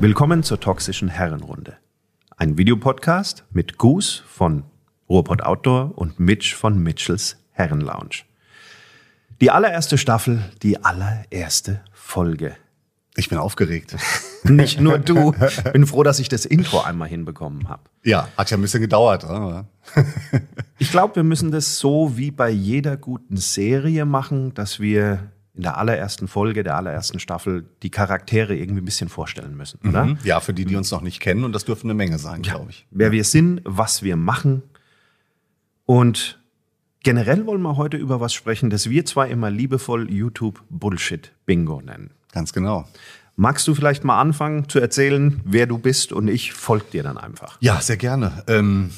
Willkommen zur toxischen Herrenrunde. Ein Videopodcast mit Goose von Ruhrpott Outdoor und Mitch von Mitchells Herrenlounge. Die allererste Staffel, die allererste Folge. Ich bin aufgeregt. Nicht nur du. Bin froh, dass ich das Intro einmal hinbekommen habe. Ja, hat ja ein bisschen gedauert. Aber. Ich glaube, wir müssen das so wie bei jeder guten Serie machen, dass wir in der allerersten Folge, der allerersten Staffel die Charaktere irgendwie ein bisschen vorstellen müssen, oder? Mhm. Ja, für die, die uns noch nicht kennen, und das dürfte eine Menge sein, Ja. glaube ich. Wer wir sind, was wir machen. Und generell wollen wir heute über was sprechen, das wir zwar immer liebevoll YouTube Bullshit Bingo nennen. Ganz genau. Magst du vielleicht mal anfangen zu erzählen, wer du bist und ich folge dir dann einfach? Ja, sehr gerne. Ähm,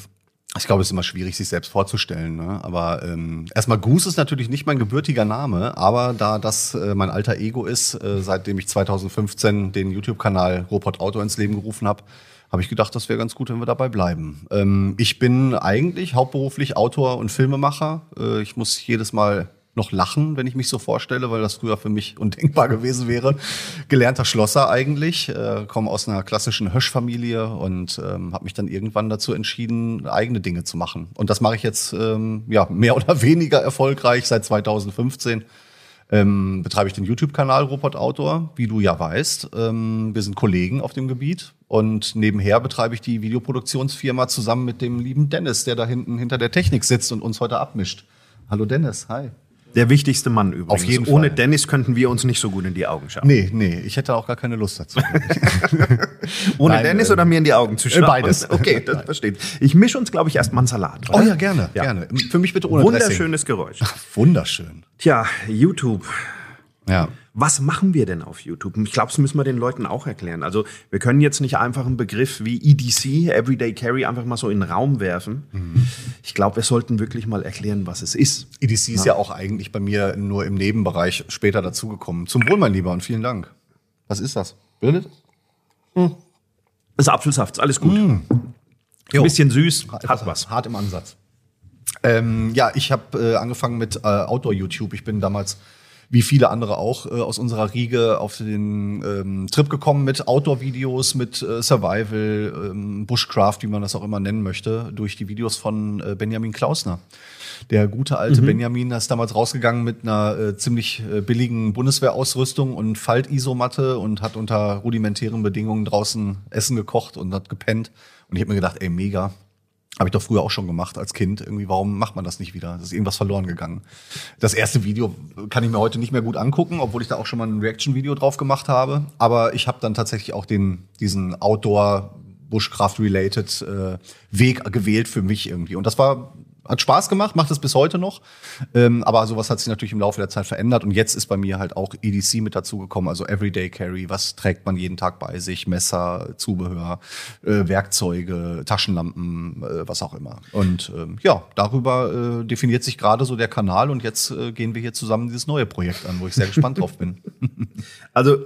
ich glaube, es ist immer schwierig, sich selbst vorzustellen. Ne? Aber ähm, erstmal Goose ist natürlich nicht mein gebürtiger Name, aber da das äh, mein alter Ego ist, äh, seitdem ich 2015 den YouTube-Kanal Robot Auto ins Leben gerufen habe, habe ich gedacht, das wäre ganz gut, wenn wir dabei bleiben. Ähm, ich bin eigentlich hauptberuflich Autor und Filmemacher. Äh, ich muss jedes Mal noch lachen, wenn ich mich so vorstelle, weil das früher für mich undenkbar gewesen wäre. Gelernter Schlosser eigentlich, äh, komme aus einer klassischen Höschfamilie und ähm, habe mich dann irgendwann dazu entschieden, eigene Dinge zu machen. Und das mache ich jetzt ähm, ja mehr oder weniger erfolgreich seit 2015. Ähm, betreibe ich den YouTube-Kanal Robot Outdoor, wie du ja weißt. Ähm, wir sind Kollegen auf dem Gebiet und nebenher betreibe ich die Videoproduktionsfirma zusammen mit dem lieben Dennis, der da hinten hinter der Technik sitzt und uns heute abmischt. Hallo Dennis, hi. Der wichtigste Mann übrigens. Auf jeden Ohne Fall. Dennis könnten wir uns nicht so gut in die Augen schauen. Nee, nee, ich hätte auch gar keine Lust dazu. Ohne Nein, Dennis äh, oder mir in die Augen zu schauen? beides. Okay, das versteht. Ich mische uns, glaube ich, erstmal einen Salat. oh oder? ja, gerne, Ja. gerne. Für mich bitte ohne Dressing. Wunderschönes Geräusch. Wunderschön. Tja, YouTube. Ja. Was machen wir denn auf YouTube? Ich glaube, das müssen wir den Leuten auch erklären. Also wir können jetzt nicht einfach einen Begriff wie EDC, Everyday Carry, einfach mal so in den Raum werfen. Mhm. Ich glaube, wir sollten wirklich mal erklären, was es ist. EDC ist ja auch eigentlich bei mir nur im Nebenbereich später dazugekommen. Zum Wohl, mein Lieber, und vielen Dank. Was ist das? Bildet? Das ist Apfelsaft, ist alles gut. Ein Jo. bisschen süß, hat was. Hart im Ansatz. Ähm, ja, ich habe äh, angefangen mit äh, Outdoor-YouTube. Ich bin damals, wie viele andere auch, äh, aus unserer Riege auf den ähm, Trip gekommen mit Outdoor-Videos, mit äh, Survival, ähm, Bushcraft, wie man das auch immer nennen möchte, durch die Videos von äh, Benjamin Klausner. Der gute alte Benjamin ist damals rausgegangen mit einer äh, ziemlich äh, billigen Bundeswehrausrüstung und Faltisomatte und hat unter rudimentären Bedingungen draußen Essen gekocht und hat gepennt. Und ich habe mir gedacht, ey, mega. Habe ich doch früher auch schon gemacht als Kind. Irgendwie, warum macht man das nicht wieder? Das ist irgendwas verloren gegangen. Das erste Video kann ich mir heute nicht mehr gut angucken, obwohl ich da auch schon mal ein Reaction-Video drauf gemacht habe. Aber ich habe dann tatsächlich auch den, diesen Outdoor Bushcraft-related äh, Weg gewählt für mich irgendwie. Und das war hat Spaß gemacht, macht es bis heute noch. Ähm, aber sowas hat sich natürlich im Laufe der Zeit verändert. Und jetzt ist bei mir halt auch EDC mit dazugekommen, also Everyday Carry. Was trägt man jeden Tag bei sich? Messer, Zubehör, äh, Werkzeuge, Taschenlampen, äh, was auch immer. Und ähm, ja, darüber äh, definiert sich gerade so der Kanal. Und jetzt äh, gehen wir hier zusammen dieses neue Projekt an, wo ich sehr gespannt drauf bin. Also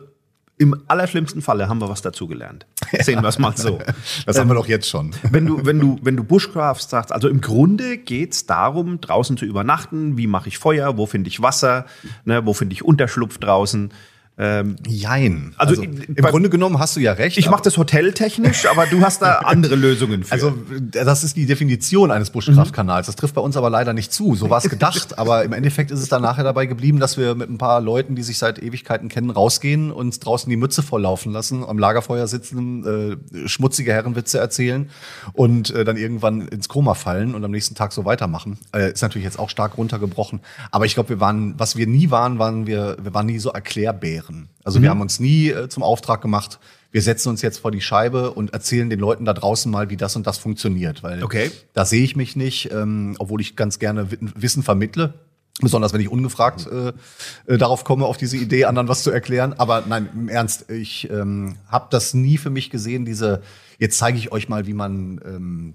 im allerschlimmsten Falle haben wir was dazugelernt. Sehen wir es mal so. Das haben wir doch jetzt schon. wenn du, wenn du, wenn du Bushcraft sagst, also im Grunde geht's darum, draußen zu übernachten. Wie mache ich Feuer? Wo finde ich Wasser? Ne, wo finde ich Unterschlupf draußen? Ähm, Jein. Also, Also, im bei- Grunde genommen hast du ja recht. ich mache das hoteltechnisch, aber du hast da andere Lösungen für. Also, das ist die Definition eines Buschkraftkanals. Das trifft bei uns aber leider nicht zu. So war es gedacht. aber im Endeffekt ist es dann nachher dabei geblieben, dass wir mit ein paar Leuten, die sich seit Ewigkeiten kennen, rausgehen und draußen die Mütze volllaufen lassen, am Lagerfeuer sitzen, äh, schmutzige Herrenwitze erzählen und äh, dann irgendwann ins Koma fallen und am nächsten Tag so weitermachen. Äh, ist natürlich jetzt auch stark runtergebrochen. Aber ich glaube, wir waren, was wir nie waren, waren wir, wir waren nie so Erklärbären. Also wir haben uns nie äh, zum Auftrag gemacht, wir setzen uns jetzt vor die Scheibe und erzählen den Leuten da draußen mal, wie das und das funktioniert. Weil Okay. da sehe ich mich nicht, ähm, obwohl ich ganz gerne Wi- Wissen vermittle. Besonders wenn ich ungefragt äh, äh, darauf komme, auf diese Idee, anderen was zu erklären. Aber nein, im Ernst, ich ähm, habe das nie für mich gesehen, diese, jetzt zeige ich euch mal, wie man ähm,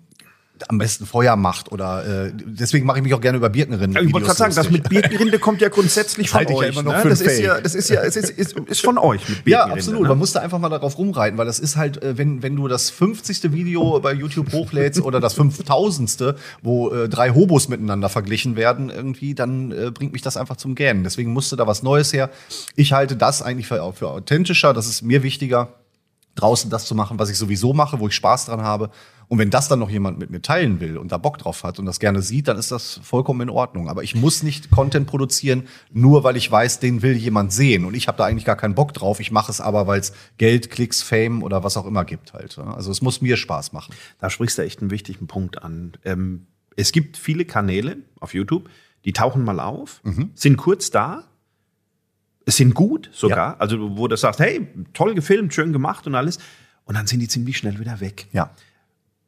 am besten Feuer macht. Oder äh, deswegen mache ich mich auch gerne über Birkenrinden. ich wollte gerade sagen, das mit Birkenrinde kommt ja grundsätzlich von ja euch. immer noch ne? das, ist ja, das ist ja, es ist, ist, ist von euch mit Ja, Birkenrinde. absolut. Ne? Man muss da einfach mal darauf rumreiten, weil das ist halt, äh, wenn, wenn du das 50. Video bei YouTube hochlädst oder das 5000. wo äh, drei Hobos miteinander verglichen werden, irgendwie, dann äh, bringt mich das einfach zum Gähnen. Deswegen musste da was Neues her. Ich halte das eigentlich für, für authentischer, das ist mir wichtiger. draußen das zu machen, was ich sowieso mache, wo ich Spaß dran habe. Und wenn das dann noch jemand mit mir teilen will und da Bock drauf hat und das gerne sieht, dann ist das vollkommen in Ordnung. Aber ich muss nicht Content produzieren, nur weil ich weiß, den will jemand sehen. Und ich habe da eigentlich gar keinen Bock drauf. Ich mache es aber, weil es Geld, Klicks, Fame oder was auch immer gibt halt. Also es muss mir Spaß machen. Da sprichst du echt einen wichtigen Punkt an. Ähm, es gibt viele Kanäle auf YouTube, die tauchen mal auf, sind kurz da, sind gut sogar. Also wo du sagst, hey, toll gefilmt, schön gemacht und alles. Und dann sind die ziemlich schnell wieder weg. Ja.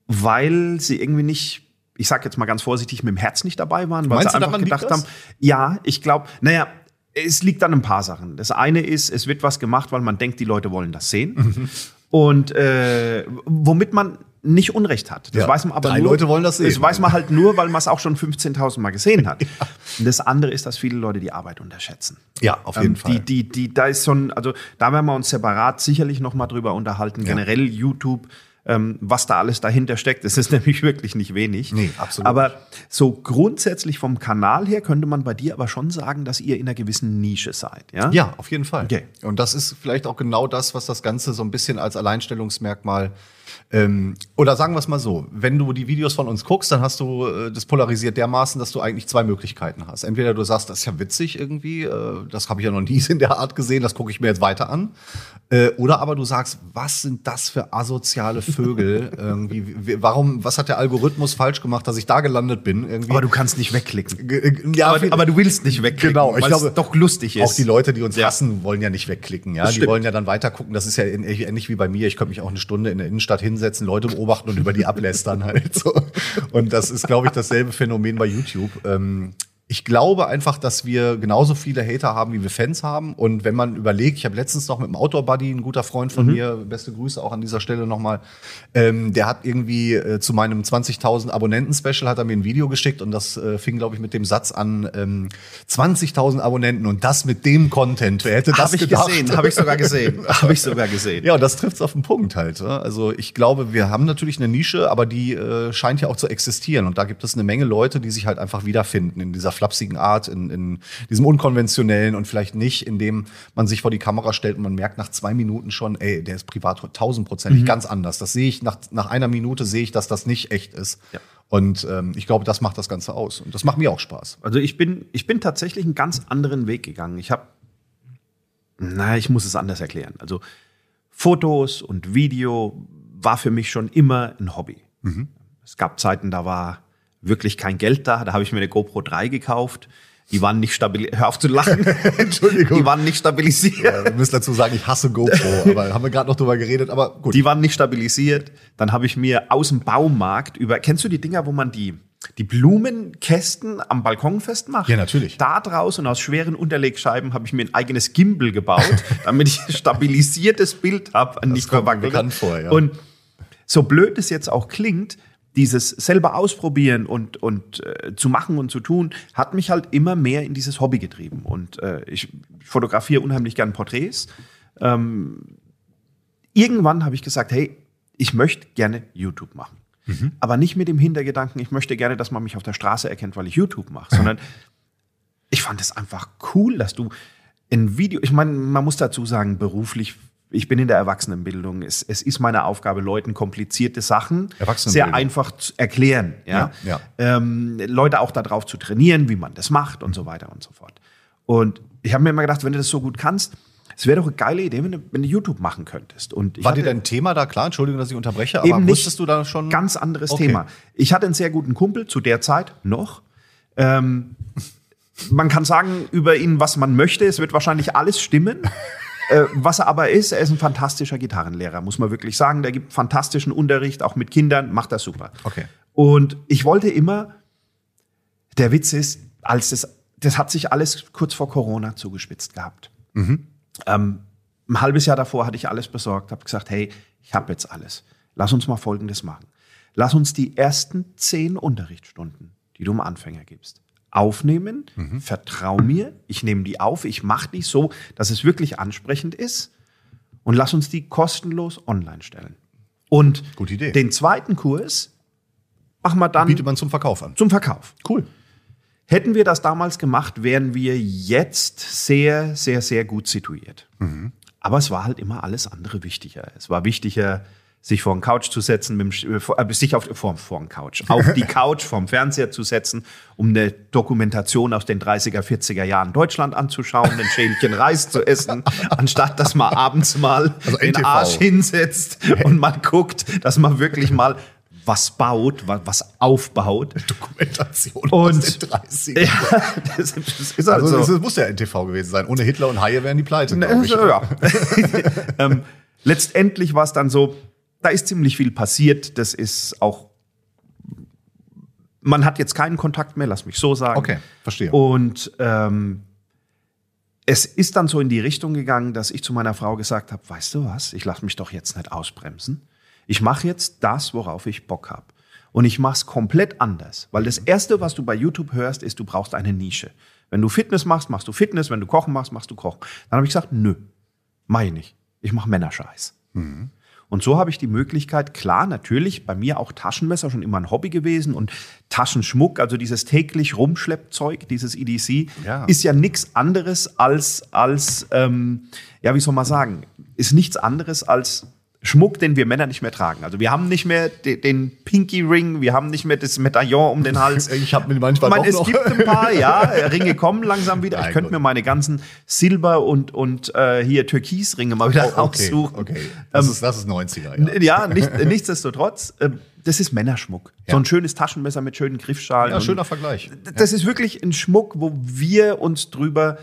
Weil sie irgendwie nicht, ich sag jetzt mal ganz vorsichtig, mit dem Herz nicht dabei waren, weil Meinst sie einfach gedacht haben, ja, ich glaube, naja, es liegt an ein paar Sachen. Das eine ist, es wird was gemacht, weil man denkt, die Leute wollen das sehen. Mhm. Und äh, womit man nicht Unrecht hat. Das Ja. weiß man aber Drei nur, Leute wollen das sehen. Das weiß man halt nur, weil man es auch schon 15.000 Mal gesehen hat. Und das andere ist, dass viele Leute die Arbeit unterschätzen. Ja, auf jeden Ähm, Fall. Die, die, die, da ist ein, also da werden wir uns separat sicherlich noch mal drüber unterhalten. Generell YouTube, ähm, was da alles dahinter steckt. Das ist nämlich wirklich nicht wenig. Nee, absolut Aber so grundsätzlich vom Kanal her könnte man bei dir aber schon sagen, dass ihr in einer gewissen Nische seid. Ja. Ja, auf jeden Fall. Okay. Und das ist vielleicht auch genau das, was das Ganze so ein bisschen als Alleinstellungsmerkmal ähm, oder sagen wir es mal so, wenn du die Videos von uns guckst, dann hast du äh, das polarisiert dermaßen, dass du eigentlich zwei Möglichkeiten hast. Entweder du sagst, das ist ja witzig irgendwie, äh, das habe ich ja noch nie in der Art gesehen, das gucke ich mir jetzt weiter an. Äh, oder aber du sagst, was sind das für asoziale Vögel? irgendwie, wie- warum, was hat der Algorithmus falsch gemacht, dass ich da gelandet bin? Irgendwie? Aber du kannst nicht wegklicken. G- äh, ja, aber, aber du willst nicht wegklicken, Genau, ich glaube, doch lustig ist. Auch die Leute, die uns Ja. hassen, wollen ja nicht wegklicken. Ja, Das die stimmt. wollen ja dann weiter gucken. Das ist ja ähnlich wie bei mir. Ich könnte mich auch eine Stunde in der Innenstadt hinsetzen, Leute beobachten und über die ablästern halt. So. Und das ist, glaube ich, dasselbe Phänomen bei YouTube. Ähm, ich glaube einfach, dass wir genauso viele Hater haben, wie wir Fans haben. Und wenn man überlegt, ich habe letztens noch mit einem Outdoor-Buddy, ein guter Freund von mir, beste Grüße auch an dieser Stelle nochmal, ähm, der hat irgendwie äh, zu meinem 20.000 Abonnenten-Special hat er mir ein Video geschickt und das äh, fing, glaube ich, mit dem Satz an, ähm, 20.000 Abonnenten und das mit dem Content. Wer hätte das Habe ich gedacht? gesehen, habe ich sogar gesehen. Habe ich sogar gesehen. Ja, und das trifft's auf den Punkt halt. ne? Also ich glaube, wir haben natürlich eine Nische, aber die äh, scheint ja auch zu existieren. Und da gibt es eine Menge Leute, die sich halt einfach wiederfinden in dieser flapsigen Art, in, in diesem unkonventionellen und vielleicht nicht, indem man sich vor die Kamera stellt und man merkt nach zwei Minuten schon, ey, der ist privat tausendprozentig ganz anders. Das sehe ich nach, nach einer Minute sehe ich, dass das nicht echt ist. Ja. Und ähm, ich glaube, das macht das Ganze aus. Und das macht mir auch Spaß. Also ich bin, ich bin tatsächlich einen ganz anderen Weg gegangen. Ich habe, na, ich muss es anders erklären. Also Fotos und Video war für mich schon immer ein Hobby. Es gab Zeiten, da war wirklich kein Geld da. Da habe ich mir eine GoPro 3 gekauft. Die waren nicht stabil. Hör auf zu lachen. Entschuldigung. Die waren nicht stabilisiert. Ja, wir müssen dazu sagen, ich hasse GoPro, aber haben wir gerade noch drüber geredet, aber gut. Die waren nicht stabilisiert. Dann habe ich mir aus dem Baumarkt über, kennst du die Dinger, wo man die, die Blumenkästen am Balkon festmacht? Ja, natürlich. Da draus und aus schweren Unterlegscheiben habe ich mir ein eigenes Gimbal gebaut, damit ich ein stabilisiertes Bild habe, nicht kommt mir verwackelt. bekannt vor, ja. Und so blöd es jetzt auch klingt, dieses selber ausprobieren und, und äh, zu machen und zu tun, hat mich halt immer mehr in dieses Hobby getrieben. Und äh, ich fotografiere unheimlich gern Porträts. irgendwann habe ich gesagt, hey, ich möchte gerne YouTube machen. Aber nicht mit dem Hintergedanken, ich möchte gerne, dass man mich auf der Straße erkennt, weil ich YouTube mache, sondern ich fand es einfach cool, dass du ein Video, ich meine, man muss dazu sagen, beruflich, ich bin in der Erwachsenenbildung. Es, es ist meine Aufgabe, Leuten komplizierte Sachen sehr einfach zu erklären. Ja? Ja, Ähm, Leute auch darauf zu trainieren, wie man das macht und so weiter und so fort. Und ich habe mir immer gedacht, wenn du das so gut kannst, es wäre doch eine geile Idee, wenn du, wenn du YouTube machen könntest. Und ich War dir dein Thema da klar? Entschuldigung, dass ich unterbreche, aber Eben nicht. wusstest du da schon? Ganz anderes Okay. Thema. Ich hatte einen sehr guten Kumpel zu der Zeit noch. Ähm, man kann sagen über ihn, was man möchte. Es wird wahrscheinlich alles stimmen. Äh, was er aber ist, er ist ein fantastischer Gitarrenlehrer, muss man wirklich sagen. Der gibt fantastischen Unterricht, auch mit Kindern, macht das super. Okay. Und ich wollte immer, der Witz ist, als das, das hat sich alles kurz vor Corona zugespitzt gehabt. Ähm, ein halbes Jahr davor hatte ich alles besorgt, habe gesagt, hey, ich habe jetzt alles. Lass uns mal Folgendes machen. Lass uns die ersten zehn Unterrichtsstunden, die du dem Anfänger gibst, aufnehmen. Vertrau mir, ich nehme die auf, ich mache die so, dass es wirklich ansprechend ist und lass uns die kostenlos online stellen. Und Gute Idee. den zweiten Kurs machen wir dann Bietet man zum Verkauf an. zum Verkauf. Cool. Hätten wir das damals gemacht, wären wir jetzt sehr, sehr, sehr gut situiert. Aber es war halt immer alles andere wichtiger. Es war wichtiger, sich vor den Couch zu setzen, mit dem, äh, sich auf vor, vor den Couch, auf die Couch vom Fernseher zu setzen, um eine Dokumentation aus den 30er, 40er Jahren Deutschland anzuschauen, ein Schälchen Reis zu essen, anstatt dass man abends mal Also den NTV. Arsch hinsetzt und mal guckt, dass man wirklich mal was baut, wa- was aufbaut. Dokumentation Und- aus den 30 Ja, das, das ist halt Also, so. das muss ja NTV gewesen sein. Ohne Hitler und Haie wären die pleite, Ne, ja. ähm, letztendlich war es dann so, da ist ziemlich viel passiert. Das ist auch. Man hat jetzt keinen Kontakt mehr, lass mich so sagen. Okay, verstehe. Und ähm, es ist dann so in die Richtung gegangen, dass ich zu meiner Frau gesagt habe: Weißt du was, ich lasse mich doch jetzt nicht ausbremsen. Ich mache jetzt das, worauf ich Bock habe. Und ich mache es komplett anders. Weil das Erste, was du bei YouTube hörst, ist, du brauchst eine Nische. Wenn du Fitness machst, machst du Fitness. Wenn du Kochen machst, machst du Kochen. Dann habe ich gesagt, nö, mach ich nicht. Ich mache Männerscheiß. Und so habe ich die Möglichkeit, klar, natürlich, bei mir auch Taschenmesser schon immer ein Hobby gewesen und Taschenschmuck, also dieses täglich Rumschleppzeug, dieses EDC, Ja. ist ja nichts anderes als, als ähm, ja, wie soll man sagen, ist nichts anderes als Schmuck, den wir Männer nicht mehr tragen. Also wir haben nicht mehr de, den Pinky Ring, wir haben nicht mehr das Medaillon um den Hals. Ich habe mir manchmal Ich meine, es noch gibt ein paar, ja, Ringe kommen langsam wieder. Mein ich könnte mir meine ganzen Silber- und, und äh, hier Türkisringe mal wieder Oh, okay, aussuchen. okay. Das, ist, das ist 90er, ja. Ja, nicht, nichtsdestotrotz, ähm, das ist Männerschmuck. So Ja. ein schönes Taschenmesser mit schönen Griffschalen. Ja, schöner Vergleich. Das ist wirklich ein Schmuck, wo wir uns drüber.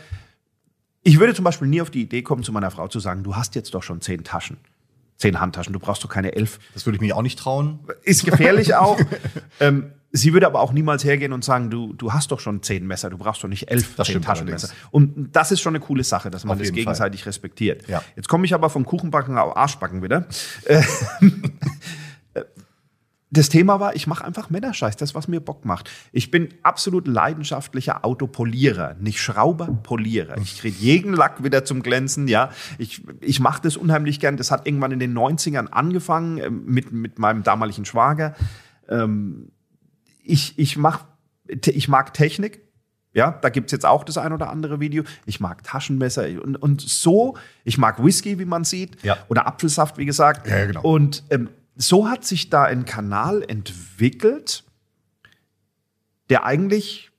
Ich würde zum Beispiel nie auf die Idee kommen, zu meiner Frau zu sagen, du hast jetzt doch schon zehn Taschen. Zehn Handtaschen, du brauchst doch keine elf. Das würde ich mich auch nicht trauen. Ist gefährlich auch. ähm, sie würde aber auch niemals hergehen und sagen, du, du hast doch schon zehn Messer, du brauchst doch nicht elf Das zehn Taschenmesser. Und das ist schon eine coole Sache, dass man Auf das gegenseitig respektiert. Ja. Jetzt komme ich aber vom Kuchenbacken auf Arschbacken wieder. Das Thema war, ich mache einfach Männerscheiß, das, was mir Bock macht. Ich bin absolut leidenschaftlicher Autopolierer, nicht Schrauber, Polierer. Ich kriege jeden Lack wieder zum Glänzen, ja. Ich, ich mache das unheimlich gern. Das hat irgendwann in den 90ern angefangen ähm, mit, mit meinem damaligen Schwager. Ähm, ich, ich, mach, ich mag Technik. Ja, da gibt's jetzt auch das ein oder andere Video. Ich mag Taschenmesser und, und so. Ich mag Whisky, wie man sieht. Ja. Oder Apfelsaft, wie gesagt. Ja, genau. Und ähm, so hat sich da ein Kanal entwickelt, der eigentlich,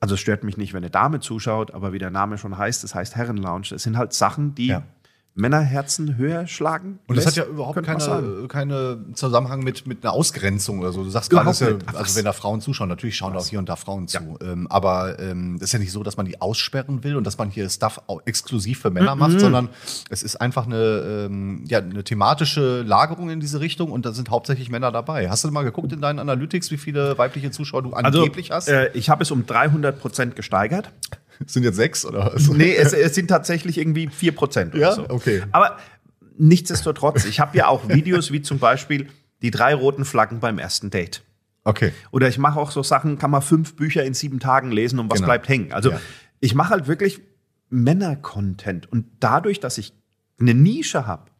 also es stört mich nicht, wenn eine Dame zuschaut, aber wie der Name schon heißt, das heißt Herrenlounge. Es sind halt Sachen, die Ja. Männerherzen höher schlagen. Und das hat lässt, ja überhaupt sagen. keine, Zusammenhang mit, mit einer Ausgrenzung oder so. Du sagst gerade, Überhaupt ja, also wenn da Frauen zuschauen, natürlich schauen da auch hier und da Frauen zu. Ähm, aber ähm, das ist ja nicht so, dass man die aussperren will und dass man hier Stuff exklusiv für Männer Mhm. macht, sondern es ist einfach eine, ähm, ja, eine thematische Lagerung in diese Richtung und da sind hauptsächlich Männer dabei. Hast du mal geguckt in deinen Analytics, wie viele weibliche Zuschauer du Also, angeblich hast? äh, ich habe es um 300 Prozent gesteigert. sind jetzt sechs oder was? Nee, es, es sind tatsächlich irgendwie 4 Prozent oder Ja? so. Okay. Aber nichtsdestotrotz, ich habe ja auch Videos wie zum Beispiel die drei roten Flaggen beim ersten Date. Okay. Oder ich mache auch so Sachen, kann man fünf Bücher in sieben Tagen lesen und was Genau. bleibt hängen. Also Ja. ich mache halt wirklich Männer-Content. Und dadurch, dass ich eine Nische habe,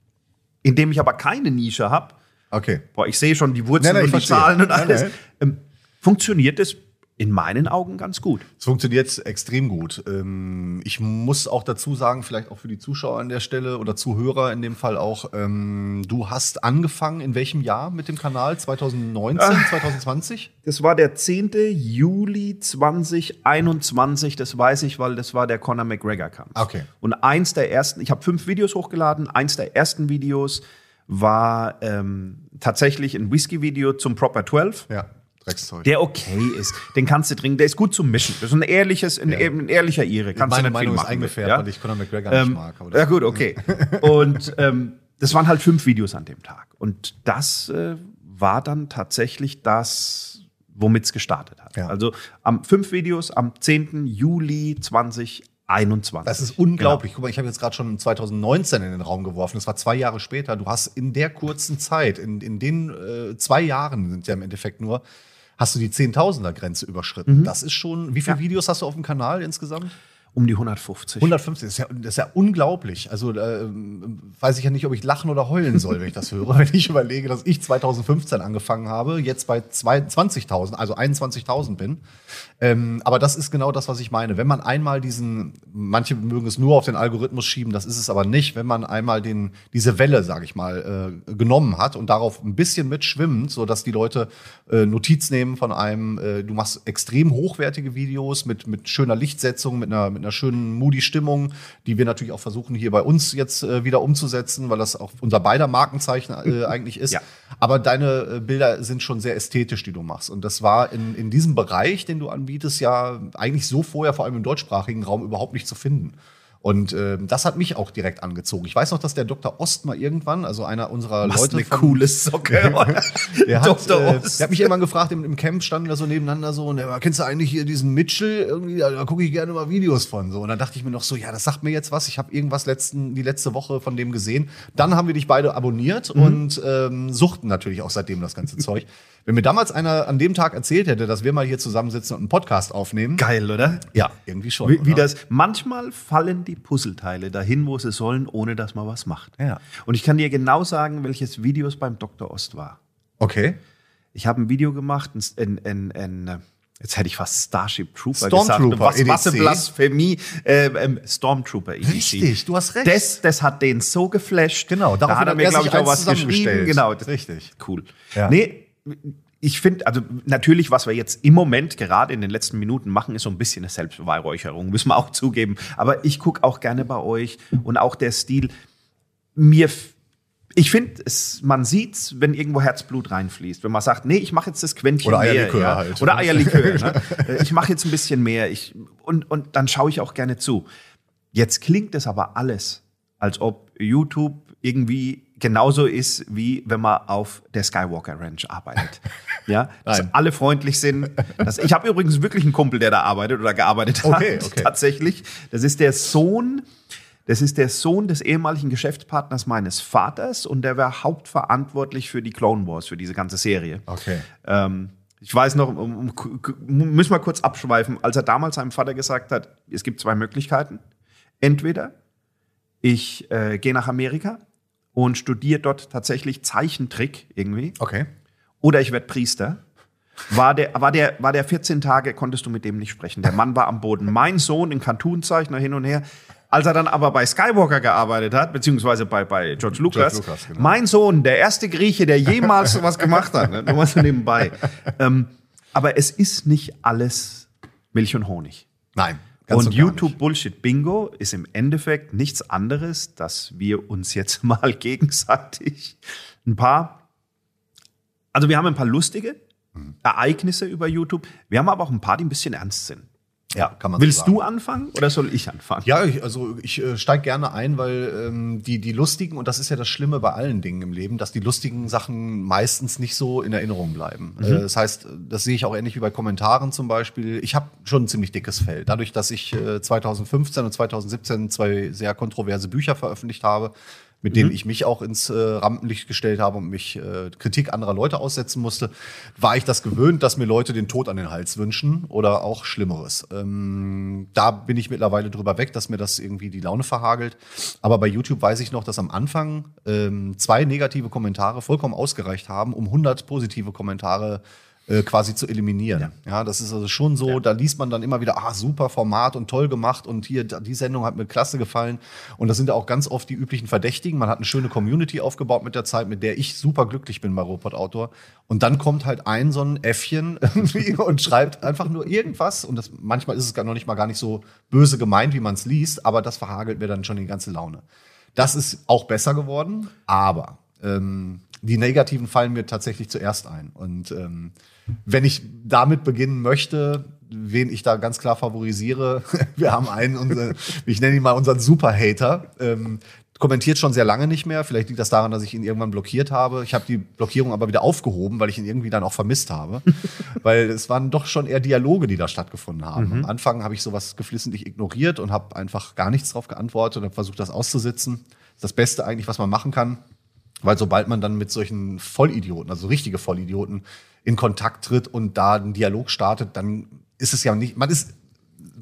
indem ich aber keine Nische habe, Okay. boah, ich sehe schon die Wurzeln Nein, nein, und die. Zahlen und alles, nein. Ähm, funktioniert es in meinen Augen ganz gut. Es funktioniert extrem gut. Ähm, ich muss auch dazu sagen, vielleicht auch für die Zuschauer an der Stelle oder Zuhörer in dem Fall auch, ähm, du hast angefangen in welchem Jahr mit dem Kanal? 2019, Ah. 2020? Das war der 10. Juli 2021, das weiß ich, weil das war der Conor McGregor-Kampf. Okay. Und eins der ersten, ich habe fünf Videos hochgeladen, eins der ersten Videos war ähm, tatsächlich ein Whisky-Video zum Proper 12. Ja, Dreckszeug. Der okay ist, den kannst du trinken, der ist gut zum Mischen. Das ist ein ehrliches, ein, ein ehrlicher Ire. Kannst Meine du nicht viel Meinung ist eingefärbt, ja? weil ich Conor McGregor nicht Ähm, mag. ja gut, okay. Und ähm, das waren halt fünf Videos an dem Tag. Und das äh, war dann tatsächlich das, womit es gestartet hat. Ja. Also am fünf Videos am 10. Juli 2021. Das ist unglaublich. Guck mal, ich habe jetzt gerade schon 2019 in den Raum geworfen. Das war zwei Jahre später. Du hast in der kurzen Zeit, in, in den äh, zwei Jahren sind ja im Endeffekt nur, hast du die Zehntausender-Grenze überschritten. Das ist schon. Wie viele Ja. Videos hast du auf dem Kanal insgesamt? Um die 150. 150, das ist ja, das ist ja unglaublich. Also äh, weiß ich ja nicht, ob ich lachen oder heulen soll, wenn ich das höre. Wenn ich überlege, dass ich 2015 angefangen habe, jetzt bei 20.000, also 21.000 bin. Ähm, aber das ist genau das, was ich meine. Wenn man einmal diesen, manche mögen es nur auf den Algorithmus schieben, das ist es aber nicht. Wenn man einmal den, diese Welle, sage ich mal, äh, genommen hat und darauf ein bisschen mitschwimmt, so dass die Leute äh, Notiz nehmen von einem, äh, du machst extrem hochwertige Videos mit, mit schöner Lichtsetzung, mit einer, mit einer schönen moody Stimmung, die wir natürlich auch versuchen hier bei uns jetzt äh, wieder umzusetzen, weil das auch unser beider Markenzeichen äh, eigentlich ist. Ja. Aber deine äh, Bilder sind schon sehr ästhetisch, die du machst. Und das war in, in diesem Bereich, den du anbietest, ja eigentlich so vorher, vor allem im deutschsprachigen Raum, überhaupt nicht zu finden. Und äh, das hat mich auch direkt angezogen. Ich weiß noch, dass der Dr. Ost mal irgendwann, also einer unserer Was Leute. eine von- coole Socke. der hat, Dr. äh, der hat mich irgendwann gefragt, im, im Camp standen wir so nebeneinander so, und der war, kennst du eigentlich hier diesen Mitchell? Irgendwie, da, da gucke ich gerne mal Videos von. So. Und dann dachte ich mir noch so, ja, das sagt mir jetzt was. Ich habe irgendwas letzten, die letzte Woche von dem gesehen. Dann haben wir dich beide abonniert Mhm. und ähm, suchten natürlich auch seitdem das ganze Zeug. Wenn mir damals einer an dem Tag erzählt hätte, dass wir mal hier zusammensitzen und einen Podcast aufnehmen, Geil, oder? ja, irgendwie schon. Wie, wie das, manchmal fallen die Puzzleteile dahin, wo sie sollen, ohne dass man was macht. Ja. Und ich kann dir genau sagen, welches Video es beim Dr. Ost war. Okay. Ich habe ein Video gemacht, ein, ein, ein, jetzt hätte ich fast Starship Trooper Stormtrooper, gesagt. Was, was eine EDC. Blasphemie. Äh, ähm, Stormtrooper EDC. Richtig, du hast recht. Das, das hat den so geflasht. Genau, da daraufhin hat er mir, glaube ich, auch was geschrieben. Genau, Richtig. Cool. Ja. Nee, ich finde, also natürlich, was wir jetzt im Moment gerade in den letzten Minuten machen, ist so ein bisschen eine Selbstbeweihräucherung, müssen wir auch zugeben. Aber ich gucke auch gerne bei euch und auch der Stil. Mir, ich finde, es, man sieht's, wenn irgendwo Herzblut reinfließt. Wenn man sagt, nee, ich mache jetzt das Quäntchen Oder mehr. Eierlikör ja. halt. Oder Eierlikör. ne? Ich mache jetzt ein bisschen mehr. Ich, und, und dann schaue ich auch gerne zu. Jetzt klingt es aber alles, als ob YouTube irgendwie genauso ist, wie wenn man auf der Skywalker Ranch arbeitet. Ja, dass Nein. alle freundlich sind. Das, ich habe übrigens wirklich einen Kumpel, der da arbeitet oder gearbeitet hat. Okay, okay. Tatsächlich. Das ist der Sohn, das ist der Sohn des ehemaligen Geschäftspartners meines Vaters und der war hauptverantwortlich für die Clone Wars, für diese ganze Serie. Okay. Ähm, ich weiß noch, um, um, müssen wir kurz abschweifen, als er damals seinem Vater gesagt hat, es gibt zwei Möglichkeiten. Entweder ich äh, gehe nach Amerika und studiere dort tatsächlich Zeichentrick irgendwie, Okay. oder ich werde Priester. War der, war, der, war der 14 Tage, konntest du mit dem nicht sprechen. Der Mann war am Boden. Mein Sohn, ein Cartoonzeichner hin und her. Als er dann aber bei Skywalker gearbeitet hat, beziehungsweise bei, bei George Lucas, George Lucas, genau. mein Sohn, der erste Grieche, der jemals sowas gemacht hat, ne? nur mal so nebenbei. Ähm, aber es ist nicht alles Milch und Honig. Nein. Und gar YouTube Bullshit Bingo ist im Endeffekt nichts anderes, dass wir uns jetzt mal gegenseitig ein paar, also wir haben ein paar lustige Mhm. Ereignisse über YouTube, wir haben aber auch ein paar, die ein bisschen ernst sind. Ja, kann man Willst so du anfangen oder soll ich anfangen? Ja, ich, also ich äh, steige gerne ein, weil ähm, die, die lustigen, und das ist ja das Schlimme bei allen Dingen im Leben, dass die lustigen Sachen meistens nicht so in Erinnerung bleiben. Äh, das heißt, das sehe ich auch ähnlich wie bei Kommentaren zum Beispiel. Ich habe schon ein ziemlich dickes Fell. Dadurch, dass ich äh, 2015 und 2017 zwei sehr kontroverse Bücher veröffentlicht habe, mit denen ich mich auch ins äh, Rampenlicht gestellt habe und mich äh, Kritik anderer Leute aussetzen musste, war ich das gewöhnt, dass mir Leute den Tod an den Hals wünschen oder auch Schlimmeres. Ähm, da bin ich mittlerweile drüber weg, dass mir das irgendwie die Laune verhagelt. Aber bei YouTube weiß ich noch, dass am Anfang ähm, zwei negative Kommentare vollkommen ausgereicht haben, um 100 positive Kommentare äh, quasi zu eliminieren. Ja. das ist also schon so, da liest man dann immer wieder, ah, super Format und toll gemacht und hier, die Sendung hat mir klasse gefallen. Und das sind ja auch ganz oft die üblichen Verdächtigen. Man hat eine schöne Community aufgebaut mit der Zeit, mit der ich super glücklich bin bei Robot Autor. Und dann kommt halt ein so ein Äffchen und schreibt einfach nur irgendwas. Und das, manchmal ist es gar noch nicht mal gar nicht so böse gemeint, wie man es liest, aber das verhagelt mir dann schon die ganze Laune. Das ist auch besser geworden, aber ähm, die negativen fallen mir tatsächlich zuerst ein. Und ähm, wenn ich damit beginnen möchte, wen ich da ganz klar favorisiere, wir haben einen, unser, ich nenne ihn mal unseren Super-Hater, ähm, kommentiert schon sehr lange nicht mehr. Vielleicht liegt das daran, dass ich ihn irgendwann blockiert habe. Ich habe die Blockierung aber wieder aufgehoben, weil ich ihn irgendwie dann auch vermisst habe. weil es waren doch schon eher Dialoge, die da stattgefunden haben. Am Anfang habe ich sowas geflissentlich ignoriert und habe einfach gar nichts drauf geantwortet und habe versucht, das auszusitzen. Das ist das Beste eigentlich, was man machen kann. Weil sobald man dann mit solchen Vollidioten, also richtige Vollidioten, in Kontakt tritt und da einen Dialog startet, dann ist es ja nicht, man ist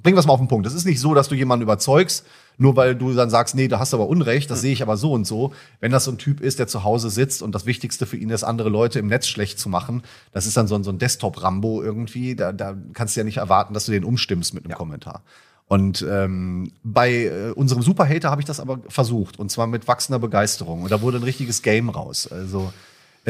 bringen wir es mal auf den Punkt. Es ist nicht so, dass du jemanden überzeugst, nur weil du dann sagst, nee, da hast du aber Unrecht, das sehe ich aber so und so. Wenn das so ein Typ ist, der zu Hause sitzt und das Wichtigste für ihn ist, andere Leute im Netz schlecht zu machen, das ist dann so ein, so ein Desktop-Rambo irgendwie, da, da kannst du ja nicht erwarten, dass du den umstimmst mit einem ja. Kommentar. Und ähm, bei äh, unserem Superhater habe ich das aber versucht und zwar mit wachsender Begeisterung. Und da wurde ein richtiges Game raus. Also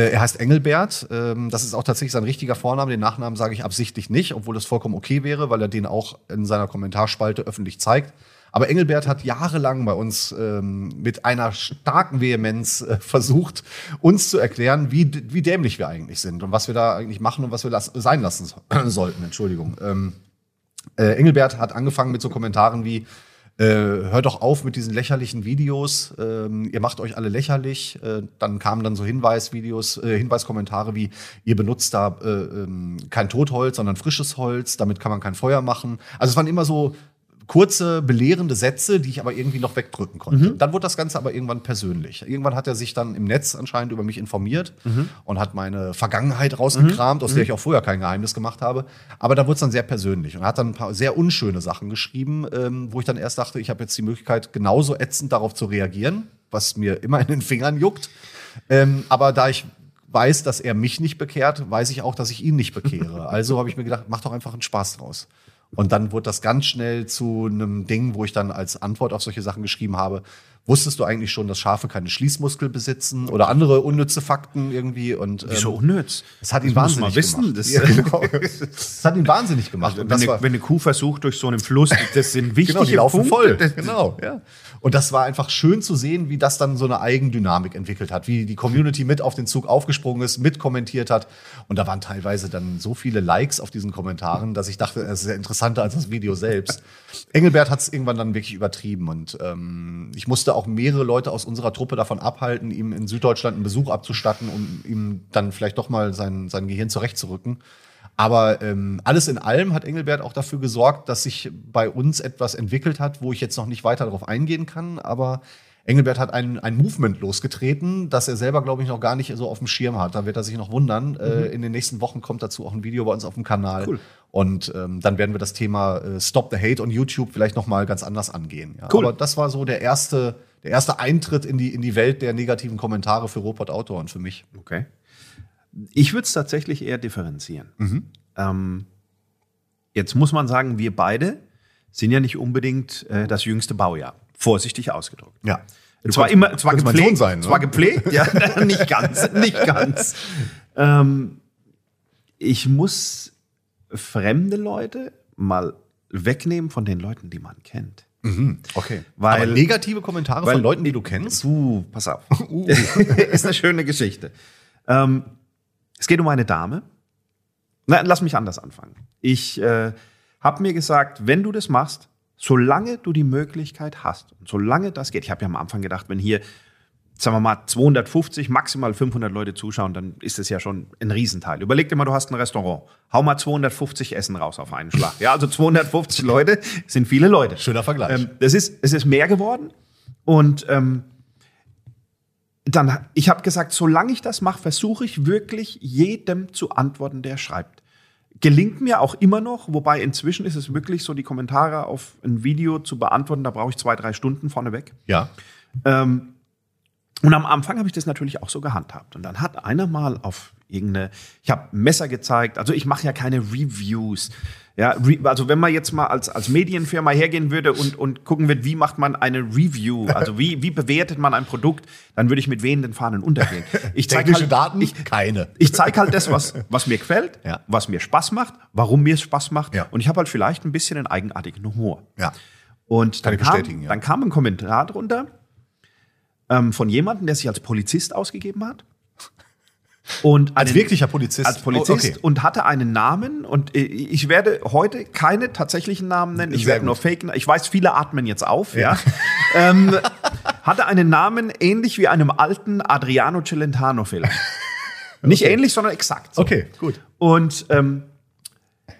er heißt Engelbert. Ähm, das ist auch tatsächlich sein richtiger Vorname. Den Nachnamen sage ich absichtlich nicht, obwohl das vollkommen okay wäre, weil er den auch in seiner Kommentarspalte öffentlich zeigt. Aber Engelbert hat jahrelang bei uns ähm, mit einer starken Vehemenz äh, versucht, uns zu erklären, wie, wie dämlich wir eigentlich sind und was wir da eigentlich machen und was wir las sein lassen so sollten. Entschuldigung. Ähm, äh, Engelbert hat angefangen mit so Kommentaren wie, äh, hört doch auf mit diesen lächerlichen Videos, ähm, ihr macht euch alle lächerlich. Äh, dann kamen dann so Hinweisvideos, äh, Hinweiskommentare wie, ihr benutzt da äh, ähm, kein Totholz, sondern frisches Holz, damit kann man kein Feuer machen. Also es waren immer so kurze, belehrende Sätze, die ich aber irgendwie noch wegdrücken konnte. Mhm. Dann wurde das Ganze aber irgendwann persönlich. Irgendwann hat er sich dann im Netz anscheinend über mich informiert mhm. und hat meine Vergangenheit rausgekramt, mhm. aus der ich auch vorher kein Geheimnis gemacht habe. Aber da wurde es dann sehr persönlich und hat dann ein paar sehr unschöne Sachen geschrieben, ähm, wo ich dann erst dachte, ich habe jetzt die Möglichkeit, genauso ätzend darauf zu reagieren, was mir immer in den Fingern juckt. Ähm, aber da ich weiß, dass er mich nicht bekehrt, weiß ich auch, dass ich ihn nicht bekehre. Also habe ich mir gedacht, mach doch einfach einen Spaß draus. Und dann wurde das ganz schnell zu einem Ding, wo ich dann als Antwort auf solche Sachen geschrieben habe, Wusstest du eigentlich schon, dass Schafe keine Schließmuskel besitzen oder andere unnütze Fakten irgendwie? Und, ähm, Wieso unnütz? Das hat ihn das wahnsinnig wissen, gemacht. Das, ja, genau. das hat ihn wahnsinnig gemacht. Also, wenn, eine, wenn, eine, Kuh versucht durch so einen Fluss, das sind wichtige genau, die laufen voll. genau, ja. Und das war einfach schön zu sehen, wie das dann so eine Eigendynamik entwickelt hat, wie die Community mit auf den Zug aufgesprungen ist, mit kommentiert hat. Und da waren teilweise dann so viele Likes auf diesen Kommentaren, dass ich dachte, es ist ja interessanter als das Video selbst. Engelbert hat es irgendwann dann wirklich übertrieben und ähm, ich musste auch mehrere Leute aus unserer Truppe davon abhalten, ihm in Süddeutschland einen Besuch abzustatten, um ihm dann vielleicht doch mal sein, sein Gehirn zurechtzurücken. Aber ähm, alles in allem hat Engelbert auch dafür gesorgt, dass sich bei uns etwas entwickelt hat, wo ich jetzt noch nicht weiter darauf eingehen kann. Aber Engelbert hat ein, ein Movement losgetreten, das er selber, glaube ich, noch gar nicht so auf dem Schirm hat. Da wird er sich noch wundern. Mhm. Äh, in den nächsten Wochen kommt dazu auch ein Video bei uns auf dem Kanal. Cool. Und ähm, dann werden wir das Thema äh, Stop the Hate on YouTube vielleicht noch mal ganz anders angehen. Ja. Cool. Aber das war so der erste der erste Eintritt in die, in die Welt der negativen Kommentare für Robot Autoren für mich. Okay. Ich würde es tatsächlich eher differenzieren. Mhm. Ähm, jetzt muss man sagen, wir beide sind ja nicht unbedingt äh, das jüngste Baujahr. Vorsichtig ausgedrückt. Ja. Du zwar immer, zwar gepflegt, sein, zwar ne? gepflegt, ja, nicht ganz, nicht ganz. Ähm, ich muss fremde Leute mal wegnehmen von den Leuten, die man kennt. Mhm, okay. Weil, Aber negative Kommentare weil, von Leuten, die du kennst? Uh, pass auf. Uh. ist eine schöne Geschichte. Ähm, es geht um eine Dame. Na, lass mich anders anfangen. Ich äh, habe mir gesagt, wenn du das machst, solange du die Möglichkeit hast und solange das geht, ich habe ja am Anfang gedacht, wenn hier sagen wir mal, 250, maximal 500 Leute zuschauen, dann ist es ja schon ein Riesenteil. Überleg dir mal, du hast ein Restaurant. Hau mal 250 Essen raus auf einen Schlag. Ja, also 250 Leute sind viele Leute. Schöner Vergleich. Ähm, das ist, es ist mehr geworden. Und ähm, dann, ich habe gesagt, solange ich das mache, versuche ich wirklich jedem zu antworten, der schreibt. Gelingt mir auch immer noch, wobei inzwischen ist es wirklich so, die Kommentare auf ein Video zu beantworten, da brauche ich zwei, drei Stunden vorneweg. Ja. Ähm, und am Anfang habe ich das natürlich auch so gehandhabt. Und dann hat einer mal auf irgendeine, ich habe Messer gezeigt, also ich mache ja keine Reviews. Ja, also wenn man jetzt mal als, als Medienfirma hergehen würde und, und gucken wird, wie macht man eine Review, also wie, wie bewertet man ein Produkt, dann würde ich mit wehenden Fahnen untergehen. Ich zeige halt, Daten? Ich, keine. Ich zeige halt das, was, was mir gefällt, ja. was mir Spaß macht, warum mir es Spaß macht. Ja. Und ich habe halt vielleicht ein bisschen einen eigenartigen Humor. Ja. Und dann, kam, ja. dann kam ein Kommentar drunter, ähm, von jemandem, der sich als Polizist ausgegeben hat. Und als einen, wirklicher Polizist. Als Polizist oh, okay. und hatte einen Namen. Und ich werde heute keine tatsächlichen Namen nennen. Ich Sehr werde gut. nur faken. Ich weiß, viele atmen jetzt auf. Ja. ähm, hatte einen Namen ähnlich wie einem alten Adriano Celentano-Film. Nicht okay. ähnlich, sondern exakt. So. Okay, gut. Und ähm,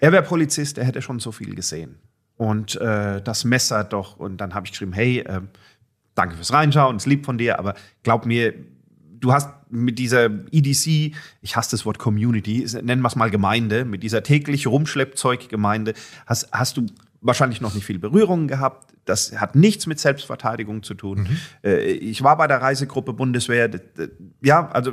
er wäre Polizist, er hätte schon so viel gesehen. Und äh, das Messer doch. Und dann habe ich geschrieben, hey, äh, danke fürs Reinschauen, ist lieb von dir, aber glaub mir, du hast mit dieser EDC, ich hasse das Wort Community, nennen wir es mal Gemeinde, mit dieser täglich Rumschleppzeug-Gemeinde, hast, hast du wahrscheinlich noch nicht viel Berührung gehabt. Das hat nichts mit Selbstverteidigung zu tun. Mhm. Äh, ich war bei der Reisegruppe Bundeswehr. Ja, also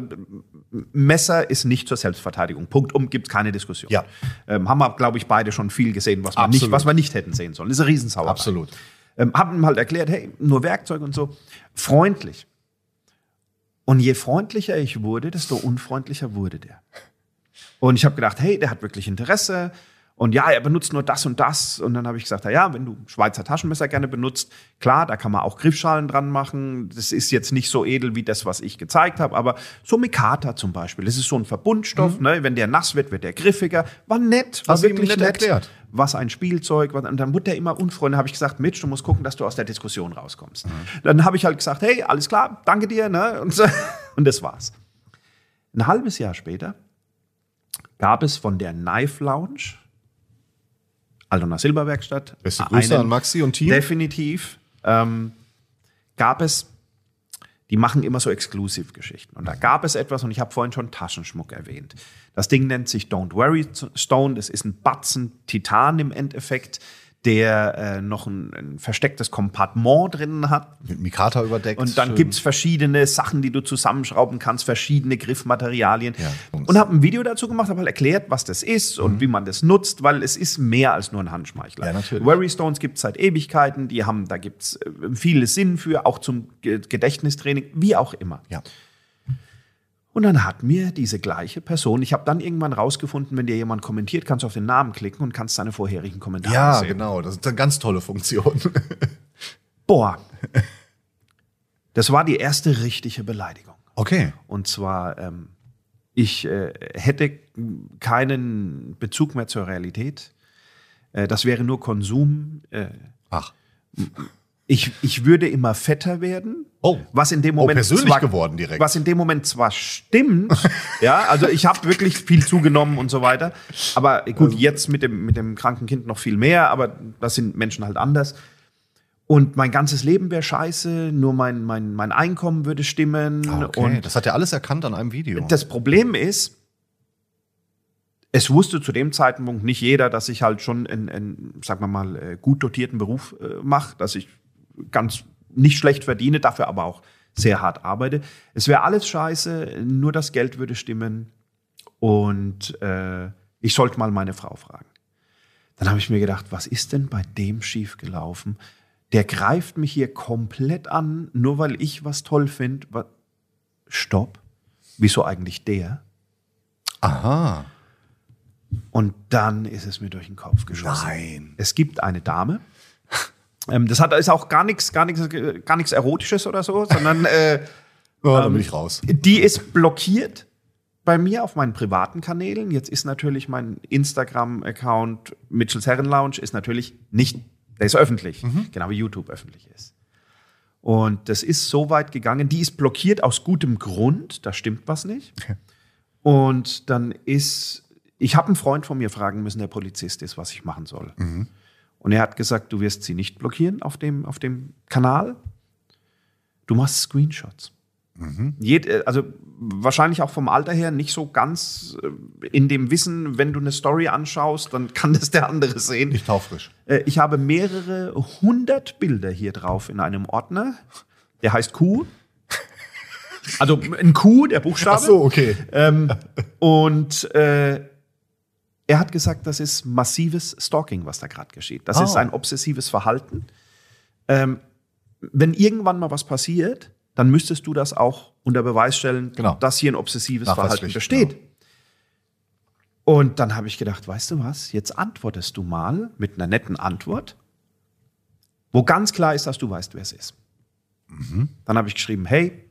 Messer ist nicht zur Selbstverteidigung. Punkt um, gibt es keine Diskussion. Ja. Ähm, haben wir, glaube ich, beide schon viel gesehen, was wir, nicht, was wir nicht hätten sehen sollen. Das ist eine Riesensauerei. Absolut. Ähm, hab ihm halt erklärt, hey, nur Werkzeug und so. Freundlich. Und je freundlicher ich wurde, desto unfreundlicher wurde der. Und ich habe gedacht, hey, der hat wirklich Interesse. Und ja, er benutzt nur das und das. Und dann habe ich gesagt, na ja, wenn du Schweizer Taschenmesser gerne benutzt, klar, da kann man auch Griffschalen dran machen. Das ist jetzt nicht so edel wie das, was ich gezeigt habe, aber so Mikata zum Beispiel, das ist so ein Verbundstoff. Ne? Wenn der nass wird, wird der griffiger. War nett, war wirklich nett erklärt? Was ein Spielzeug. was- Und dann wurde der immer unfreundlich. habe ich gesagt, Mitch, du musst gucken, dass du aus der Diskussion rauskommst. Dann habe ich halt gesagt, hey, alles klar, danke dir. Ne? Und, so, und das war's. Ein halbes Jahr später gab es von der Knife Lounge, Altona Silberwerkstatt, Beste Grüße einen- an Maxi und Team. Definitiv. Ähm, gab es, die machen immer so Exclusive-Geschichten. Und da gab es etwas, und ich habe vorhin schon Taschenschmuck erwähnt. Das Ding nennt sich Don't Worry Stone. Das ist ein Batzen Titan im Endeffekt, der äh, noch ein, ein verstecktes Kompartement drinnen hat. Mit Mikata überdeckt. Und dann Schön. gibt's verschiedene Sachen, die du zusammenschrauben kannst, verschiedene Griffmaterialien. Ja, und habe ein Video dazu gemacht, habe halt erklärt, was das ist und wie man das nutzt, weil es ist mehr als nur ein Handschmeichler. Ja, natürlich. Worry Stones gibt's seit Ewigkeiten, die haben, da gibt's äh, viele Sinn für, auch zum Ge- Gedächtnistraining, wie auch immer. Ja. Und dann hat mir diese gleiche Person, ich habe dann irgendwann rausgefunden, wenn dir jemand kommentiert, kannst du auf den Namen klicken und kannst seine vorherigen Kommentare Ja, sehen. genau. Das ist eine ganz tolle Funktion. Boah. Das war die erste richtige Beleidigung. Okay. Und zwar, ähm, ich äh, hätte keinen Bezug mehr zur Realität. Äh, das wäre nur Konsum. Äh, Ach. Ich, ich würde immer fetter werden. Oh. was in dem Oh, Moment persönlich zwar, geworden direkt. Was in dem Moment zwar stimmt, ja, also ich habe wirklich viel zugenommen und so weiter. Aber gut, jetzt mit dem mit dem kranken Kind noch viel mehr. Aber das sind Menschen halt anders. Und mein ganzes Leben wäre scheiße. Nur mein mein mein Einkommen würde stimmen. Ah, Okay. Und das hat er alles erkannt an einem Video. das Problem ist, es wusste zu dem Zeitpunkt nicht jeder, dass ich halt schon einen, einen sagen wir mal, äh, gut dotierten Beruf äh, mache, dass ich ganz nicht schlecht verdiene, dafür aber auch sehr hart arbeite. Es wäre alles scheiße, nur das Geld würde stimmen und äh, ich sollte mal meine Frau fragen. Dann habe ich mir gedacht, was ist denn bei dem schief gelaufen? Der greift mich hier komplett an, nur weil ich was toll finde. Stopp. Wieso eigentlich der? Aha. Und dann ist es mir durch den Kopf geschossen. Nein. Es gibt eine Dame. Ähm, das hat ist auch gar nichts, gar nichts, gar nichts Erotisches oder so, sondern äh, Ähm, dann bin ich raus. die ist blockiert bei mir auf meinen privaten Kanälen. Jetzt ist natürlich mein Instagram-Account Mitchells Herren Lounge ist natürlich nicht, der ist öffentlich, Mhm. genau wie YouTube öffentlich ist. Und das ist so weit gegangen, die ist blockiert aus gutem Grund, da stimmt was nicht. Okay. Und dann ist, ich habe einen Freund von mir fragen müssen, der Polizist ist, was ich machen soll. Mhm. Und er hat gesagt, du wirst sie nicht blockieren auf dem, auf dem Kanal. Du machst Screenshots. Jed, äh, also wahrscheinlich auch vom Alter her nicht so ganz äh, in dem Wissen, wenn du eine Story anschaust, dann kann das der andere sehen. Ich taufrisch. Äh, Ich habe mehrere hundert Bilder hier drauf in einem Ordner. Der heißt Q. Also ein Q, der Buchstabe. Ach so, okay. Ähm, und äh, er hat gesagt, das ist massives Stalking, was da gerade geschieht. Das Ah. ist ein obsessives Verhalten. Ähm, wenn irgendwann mal was passiert, dann müsstest du das auch unter Beweis stellen, Genau. dass hier ein obsessives Verhalten Nachweispflicht, besteht. Und dann habe ich gedacht, weißt du was, jetzt antwortest du mal mit einer netten Antwort, wo ganz klar ist, dass du weißt, wer es ist. Dann habe ich geschrieben, hey,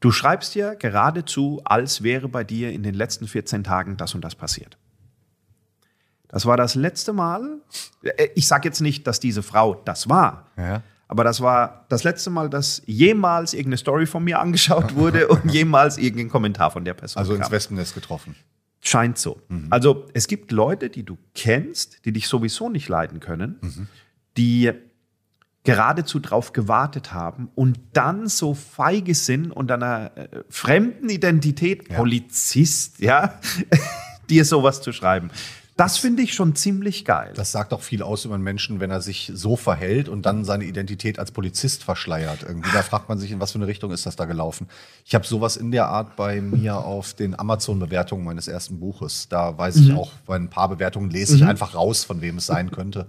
du schreibst dir geradezu, als wäre bei dir in den letzten 14 Tagen das und das passiert. Das war das letzte Mal. äh, Ich sage jetzt nicht, dass diese Frau das war, Ja. aber das war das letzte Mal, dass jemals irgendeine Story von mir angeschaut wurde und jemals irgendein Kommentar von der Person Also ins kam. Wespennest getroffen. Scheint so. Also es gibt Leute, die du kennst, die dich sowieso nicht leiden können, die geradezu drauf gewartet haben und dann so feige sind und einer äh, fremden Identität, Polizist, ja, dir sowas zu schreiben. Das finde ich schon ziemlich geil. Das sagt auch viel aus über einen Menschen, wenn er sich so verhält und dann seine Identität als Polizist verschleiert. Irgendwie, da fragt man sich, in was für eine Richtung ist das da gelaufen. Ich habe sowas in der Art bei mir auf den Amazon-Bewertungen meines ersten Buches. Da weiß ich auch, bei ein paar Bewertungen lese ich einfach raus, von wem es sein könnte.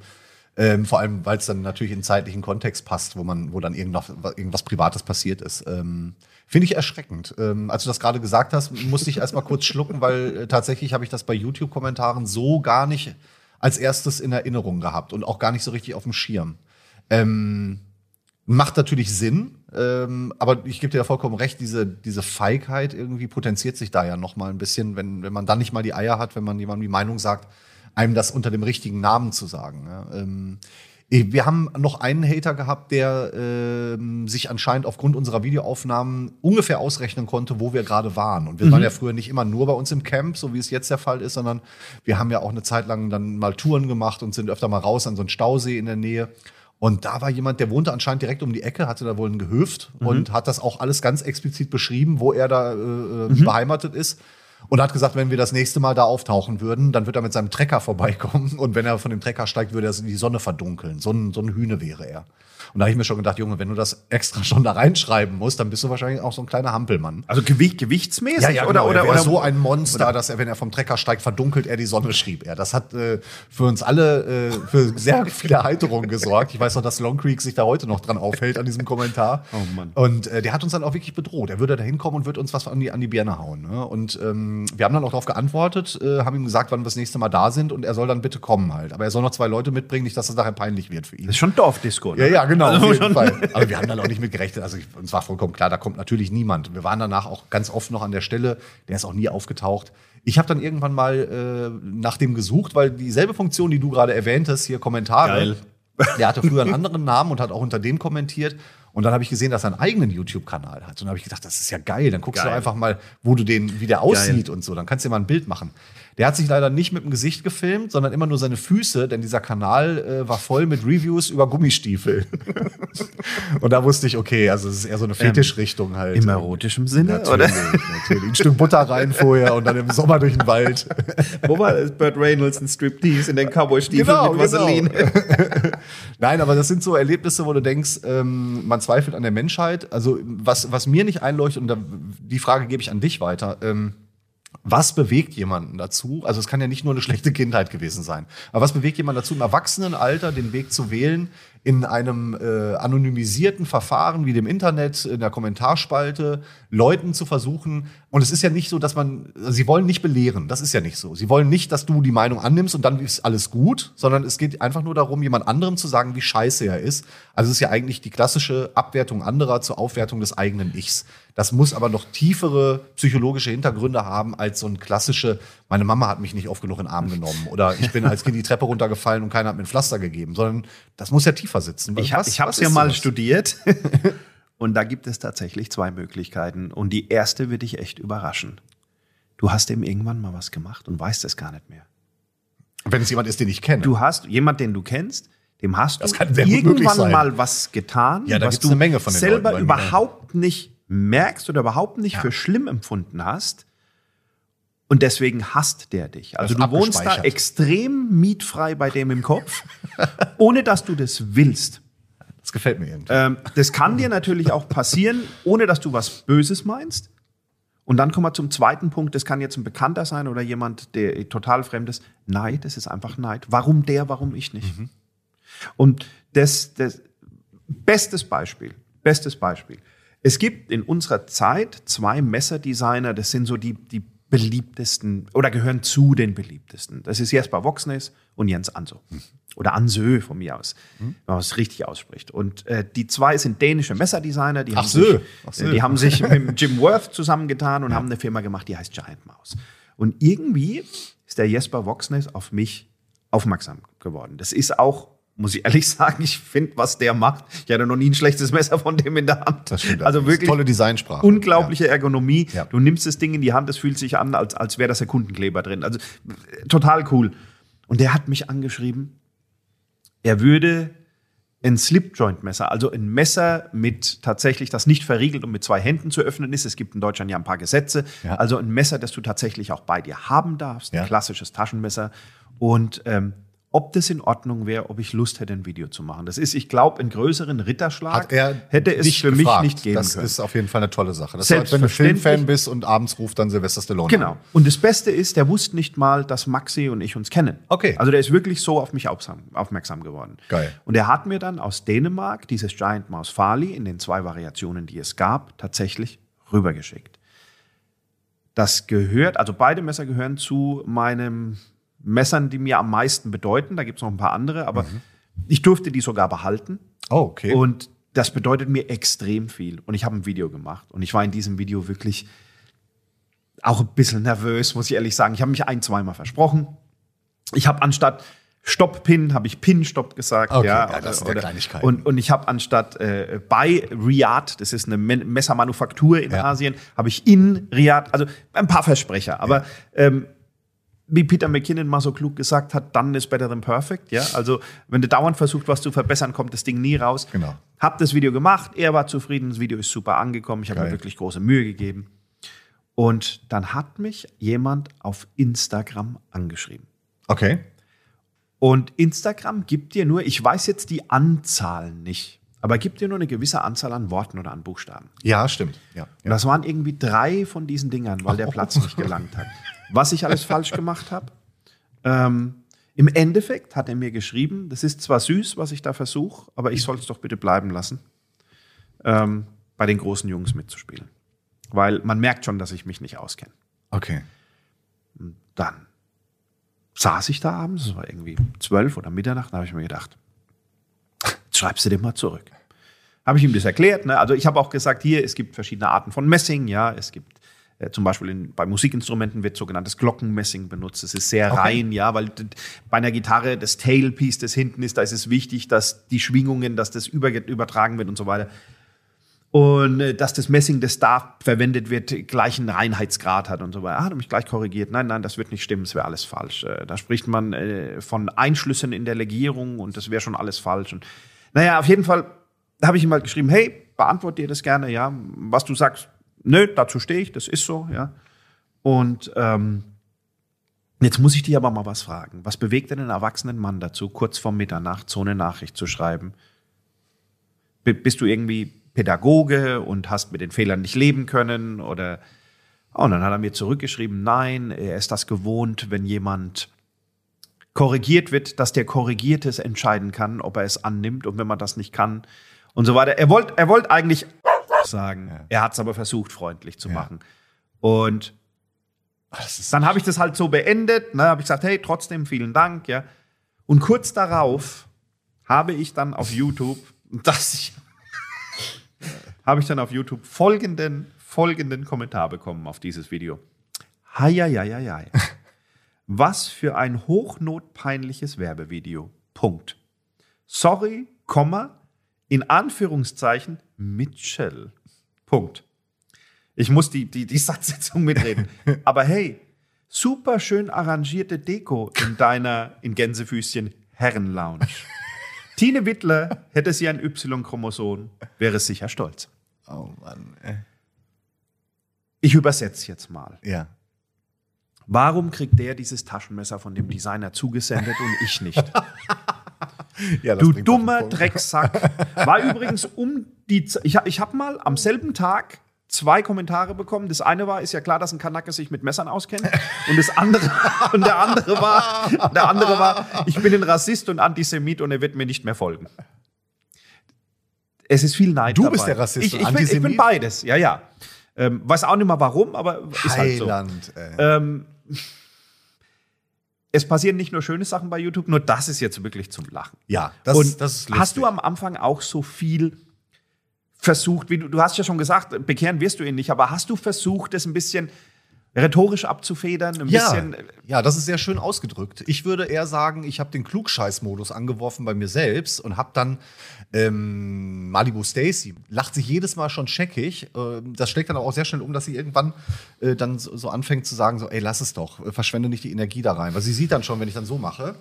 Ähm, vor allem, weil es dann natürlich in zeitlichen Kontext passt, wo man, wo dann irgendwas, irgendwas Privates passiert ist. Ähm, Finde ich erschreckend. Ähm, als du das gerade gesagt hast, musste ich erstmal kurz schlucken, weil äh, tatsächlich habe ich das bei YouTube-Kommentaren so gar nicht als erstes in Erinnerung gehabt und auch gar nicht so richtig auf dem Schirm. Ähm, macht natürlich Sinn, ähm, aber ich gebe dir ja vollkommen recht, diese, diese Feigheit irgendwie potenziert sich da ja noch mal ein bisschen, wenn, wenn man dann nicht mal die Eier hat, wenn man jemandem die Meinung sagt, einem das unter dem richtigen Namen zu sagen. Ja. Ähm, wir haben noch einen Hater gehabt, der ähm, sich anscheinend aufgrund unserer Videoaufnahmen ungefähr ausrechnen konnte, wo wir gerade waren. Und wir Mhm. waren ja früher nicht immer nur bei uns im Camp, so wie es jetzt der Fall ist, sondern wir haben ja auch eine Zeit lang dann mal Touren gemacht und sind öfter mal raus an so einen Stausee in der Nähe. Und da war jemand, der wohnte anscheinend direkt um die Ecke, hatte da wohl ein Gehöft Mhm. und hat das auch alles ganz explizit beschrieben, wo er da äh, äh, Mhm. beheimatet ist. Und hat gesagt, wenn wir das nächste Mal da auftauchen würden, dann wird er mit seinem Trecker vorbeikommen. Und wenn er von dem Trecker steigt, würde er die Sonne verdunkeln. So ein, so ein Hühne wäre er. Und da habe ich mir schon gedacht, Junge, wenn du das extra schon da reinschreiben musst, dann bist du wahrscheinlich auch so ein kleiner Hampelmann. Also Gewicht, gewichtsmäßig oder, oder, oder, er wäre oder so ein Monster, dass er, wenn er vom Trecker steigt, verdunkelt er die Sonne, schrieb er. Das hat äh, für uns alle äh, für sehr viele Erheiterungen gesorgt. Ich weiß noch, dass Long Creek sich da heute noch dran aufhält an diesem Kommentar. Oh Mann. Und äh, der hat uns dann auch wirklich bedroht. Er würde da hinkommen und würde uns was an die, an die Birne hauen. Ne? Und ähm, wir haben dann auch darauf geantwortet, äh, haben ihm gesagt, wann wir das nächste Mal da sind und er soll dann bitte kommen halt. Aber er soll noch zwei Leute mitbringen, nicht, dass das nachher peinlich wird für ihn. Das ist schon Dorfdisco, ne? Ja, ja, genau, Also auf jeden Fall. Aber wir haben dann auch nicht mit gerechnet. Also ich, uns war vollkommen klar, da kommt natürlich niemand. Wir waren danach auch ganz oft noch an der Stelle. Der ist auch nie aufgetaucht. Ich habe dann irgendwann mal äh, nach dem gesucht, weil dieselbe Funktion, die du gerade erwähntest, hier Kommentare. Geil. Der hatte früher einen anderen Namen und hat auch unter dem kommentiert. Und dann habe ich gesehen, dass er einen eigenen YouTube-Kanal hat. Und dann habe ich gedacht, das ist ja geil. Dann guckst Geil. du einfach mal, wo du den, wie der aussieht und so. Dann kannst du dir mal ein Bild machen. Der hat sich leider nicht mit dem Gesicht gefilmt, sondern immer nur seine Füße, denn dieser Kanal äh, war voll mit Reviews über Gummistiefel. und da wusste ich, okay, also es ist eher so eine Fetischrichtung halt. Im erotischen Sinne, Natürlich, oder? natürlich. Ein Stück Butter rein vorher und dann im Sommer durch den Wald. Wo war das? Burt Reynolds ein Striptease in den Cowboy-Stiefeln Genau, mit Vaseline. Nein, aber das sind so Erlebnisse, wo du denkst, ähm, man zweifelt an der Menschheit. Also was, was mir nicht einleuchtet, und da, die Frage gebe ich an dich weiter, ähm, was bewegt jemanden dazu? Also es kann ja nicht nur eine schlechte Kindheit gewesen sein. Aber was bewegt jemanden dazu, im Erwachsenenalter den Weg zu wählen, in einem äh, anonymisierten Verfahren wie dem Internet, in der Kommentarspalte, Leuten zu versuchen. Und es ist ja nicht so, dass man, also sie wollen nicht belehren. Das ist ja nicht so. Sie wollen nicht, dass du die Meinung annimmst und dann ist alles gut, sondern es geht einfach nur darum, jemand anderem zu sagen, wie scheiße er ist. Also es ist ja eigentlich die klassische Abwertung anderer zur Aufwertung des eigenen Ichs. Das muss aber noch tiefere psychologische Hintergründe haben als so ein klassische, meine Mama hat mich nicht oft genug in den Arm genommen oder ich bin als Kind die Treppe runtergefallen und keiner hat mir ein Pflaster gegeben, sondern das muss ja tiefer sitzen. Was- ich habe es ja mal sowas? studiert. Und da gibt es tatsächlich zwei Möglichkeiten. Und die erste wird dich echt überraschen. Du hast dem irgendwann mal was gemacht und weißt es gar nicht mehr. Wenn es jemand ist, den ich kenne. Du hast jemand, den du kennst, dem hast Das du irgendwann mal was getan, Ja, was du selber Leuten überhaupt nicht merkst oder überhaupt nicht für schlimm empfunden hast. Und deswegen hasst der dich. Also Das du wohnst da extrem mietfrei bei dem im Kopf, ohne dass du das willst. das gefällt mir irgendwie. Ähm, das kann dir natürlich auch passieren, ohne dass du was Böses meinst. Und dann kommen wir zum zweiten Punkt. Das kann jetzt ein Bekannter sein oder jemand, der total fremd ist. Neid, das ist einfach Neid. Warum der, warum ich nicht? Und das, das bestes Beispiel, bestes Beispiel. Es gibt in unserer Zeit zwei Messerdesigner, das sind so die, die beliebtesten oder gehören zu den beliebtesten. Das ist Jesper Voxnes und Jens Anso. Oder Ansö von mir aus, wenn man es richtig ausspricht. Und äh, die zwei sind dänische Messerdesigner. Die Ach haben, so, sich, ach so. äh, die haben sich mit Jim Worth zusammengetan und haben eine Firma gemacht, die heißt Giant Mouse. Und irgendwie ist der Jesper Voxnes auf mich aufmerksam geworden. Das ist auch, muss ich ehrlich sagen, ich finde, was der macht. Ich hatte noch nie ein schlechtes Messer von dem in der Hand. Das stimmt. Also wirklich tolle Designsprache. unglaubliche Ergonomie. Ja. Du nimmst das Ding in die Hand, es fühlt sich an, als, als wäre das Sekundenkleber drin. Also äh, total cool. Und der hat mich angeschrieben, er würde ein Slip-Joint-Messer, also ein Messer mit tatsächlich, das nicht verriegelt und mit zwei Händen zu öffnen ist. Es gibt in Deutschland ja ein paar Gesetze. Ja. Also ein Messer, das du tatsächlich auch bei dir haben darfst, Ja. ein klassisches Taschenmesser. Und ähm, ob das in Ordnung wäre, ob ich Lust hätte, ein Video zu machen. Das ist, ich glaube, einen größeren Ritterschlag er hätte es für gefragt. mich nicht geben Das können. ist auf jeden Fall eine tolle Sache. Das als wenn du. Filmfan bist und abends ruft dann Sylvester Stallone Genau. an. Und das Beste ist, der wusste nicht mal, dass Maxi und ich uns kennen. Okay. Also der ist wirklich so auf mich aufmerksam geworden. Geil. Und er hat mir dann aus Dänemark dieses Giant Mouse Farley in den zwei Variationen, die es gab, tatsächlich rübergeschickt. Das gehört, also beide Messer gehören zu meinem Messern, die mir am meisten bedeuten. Da gibt es noch ein paar andere, aber ich durfte die sogar behalten. Oh, okay. Und das bedeutet mir extrem viel. Und ich habe ein Video gemacht. Und ich war in diesem Video wirklich auch ein bisschen nervös, muss ich ehrlich sagen. Ich habe mich ein, zweimal versprochen. Ich habe anstatt Stopp-Pin, habe ich Pin-Stopp gesagt. Okay, ja, ja, das sind ja Kleinigkeiten. Und, und ich habe anstatt äh, bei Riyadh, das ist eine Messermanufaktur in Ja. Asien, habe ich in Riyadh, also ein paar Versprecher. Aber ähm, wie Peter McKinnon mal so klug gesagt hat, done is better than perfect. Ja, also wenn du dauernd versuchst, was zu verbessern, kommt das Ding nie raus. Genau. Hab das Video gemacht, er war zufrieden, das Video ist super angekommen, ich habe mir wirklich große Mühe gegeben. Und dann hat mich jemand auf Instagram angeschrieben. okay. Und Instagram gibt dir nur, ich weiß jetzt die Anzahlen nicht, aber gibt dir nur eine gewisse Anzahl an Worten oder an Buchstaben. Ja, stimmt. Ja. Und das waren irgendwie drei von diesen Dingern, weil der Platz nicht gelangt hat. Was ich alles falsch gemacht habe. Ähm, Im Endeffekt hat er mir geschrieben, das ist zwar süß, was ich da versuche, aber ich soll es doch bitte bleiben lassen, ähm, bei den großen Jungs mitzuspielen. Weil man merkt schon, dass ich mich nicht auskenne. Okay. Dann saß ich da abends, es war irgendwie zwölf oder Mitternacht, da habe ich mir gedacht, schreibst du dem mal zurück. Habe ich ihm das erklärt. Ne? Also ich habe auch gesagt, hier, es gibt verschiedene Arten von Messing, ja, es gibt zum Beispiel in, bei Musikinstrumenten wird sogenanntes Glockenmessing benutzt. Es ist sehr Okay. rein, ja, weil bei einer Gitarre das Tailpiece, das hinten ist, da ist es wichtig, dass die Schwingungen, dass das über, übertragen wird und so weiter. Und äh, dass das Messing, das da verwendet wird, gleichen Reinheitsgrad hat und so weiter. Ah, hat mich gleich korrigiert. Nein, nein, das wird nicht stimmen, das wäre alles falsch. Äh, Da spricht man äh, von Einschlüssen in der Legierung und das wäre schon alles falsch. Und naja, auf jeden Fall habe ich ihm halt geschrieben, hey, beantworte dir das gerne, ja. Was du sagst, nö, dazu stehe ich, das ist so, ja. Und ähm, jetzt muss ich dich aber mal was fragen. Was bewegt denn einen erwachsenen Mann dazu, kurz vor Mitternacht so eine Nachricht zu schreiben? B- bist du irgendwie Pädagoge und hast mit den Fehlern nicht leben können oder oh, und dann hat er mir zurückgeschrieben, nein, er ist das gewohnt, wenn jemand korrigiert wird, dass der Korrigierte es entscheiden kann, ob er es annimmt und wenn man das nicht kann und so weiter. Er wollte er wollte eigentlich sagen, er hat es aber versucht, freundlich zu machen. Und ist dann habe ich das halt so beendet, ne, habe ich gesagt, hey, trotzdem vielen Dank, ja. Und kurz darauf habe ich dann auf YouTube, das ich, habe ich dann auf YouTube folgenden, folgenden Kommentar bekommen auf dieses Video. Heieieiei. Was für ein hochnotpeinliches Werbevideo. Punkt. Sorry, Komma, in Anführungszeichen, Mitchell. Punkt. Ich muss die, die, die Satzsetzung mitreden. Aber hey, super schön arrangierte Deko in deiner, in Gänsefüßchen, Herrenlounge. Tine Wittler hätte sie ein Y-Chromosom, wäre sicher stolz. Oh Mann. ey. Ich übersetze jetzt mal. Ja. Warum kriegt der dieses Taschenmesser von dem Designer zugesendet und ich nicht? ja Du dummer. Drecksack. War übrigens um die. Z ich, ich habe mal am selben Tag zwei Kommentare bekommen. Das eine war, ist ja klar, dass ein Kanake sich mit Messern auskennt. Und das andere, und der andere war, der andere war, ich bin ein Rassist und Antisemit und er wird mir nicht mehr folgen. Es ist viel Neid Du dabei. bist der Rassist ich, und ich, bin, ich bin Antisemit? beides, ja, ja. Ähm, weiß auch nicht mal warum, aber ist halt so. Heiland, ey. Ähm, es passieren nicht nur schöne Sachen bei YouTube, nur das ist jetzt wirklich zum Lachen. Ja, das, Und das ist lustig. hast du am Anfang auch so viel versucht, wie du, du hast ja schon gesagt, bekehren wirst du ihn nicht, aber hast du versucht, das ein bisschen rhetorisch abzufedern, ein ja, bisschen ja, das ist sehr schön ausgedrückt. Ich würde eher sagen, ich habe den Klugscheiß-Modus angeworfen bei mir selbst und habe dann ähm, Malibu Stacy lacht sich jedes Mal schon scheckig. Ähm, das schlägt dann auch sehr schnell um, dass sie irgendwann äh, dann so, so anfängt zu sagen: so, ey, lass es doch, äh, verschwende nicht die Energie da rein. Weil sie sieht dann schon, wenn ich dann so mache,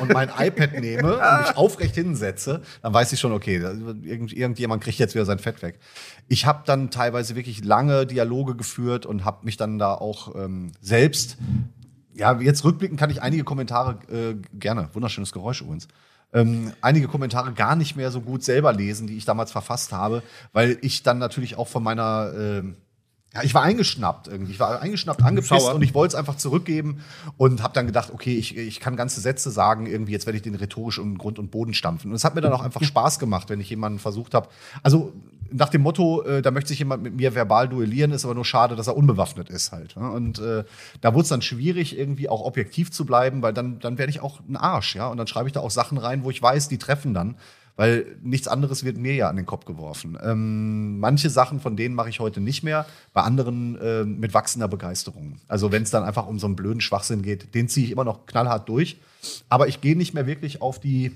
und mein iPad nehme und mich aufrecht hinsetze, dann weiß ich schon, okay, irgend, irgendjemand kriegt jetzt wieder sein Fett weg. Ich habe dann teilweise wirklich lange Dialoge geführt und habe mich dann da auch ähm, selbst, ja, jetzt rückblicken kann ich einige Kommentare äh, gerne, wunderschönes Geräusch übrigens, ähm, einige Kommentare gar nicht mehr so gut selber lesen, die ich damals verfasst habe, weil ich dann natürlich auch von meiner äh, ja, ich war eingeschnappt irgendwie. Ich war eingeschnappt, angepisst und ich wollte es einfach zurückgeben und habe dann gedacht, okay, ich, ich kann ganze Sätze sagen, irgendwie, jetzt werde ich den rhetorisch in Grund und Boden stampfen. Und es hat mir dann auch einfach Spaß gemacht, wenn ich jemanden versucht habe. Also nach dem Motto, äh, da möchte sich jemand mit mir verbal duellieren, ist aber nur schade, dass er unbewaffnet ist halt. Ne? Und äh, da wurde es dann schwierig, irgendwie auch objektiv zu bleiben, weil dann, dann werde ich auch ein Arsch, ja. Und dann schreibe ich da auch Sachen rein, wo ich weiß, die treffen dann weil nichts anderes wird mir ja an den Kopf geworfen. Ähm, manche Sachen von denen mache ich heute nicht mehr, bei anderen äh, mit wachsender Begeisterung. Also wenn es dann einfach um so einen blöden Schwachsinn geht, den ziehe ich immer noch knallhart durch. Aber ich gehe nicht mehr wirklich auf die,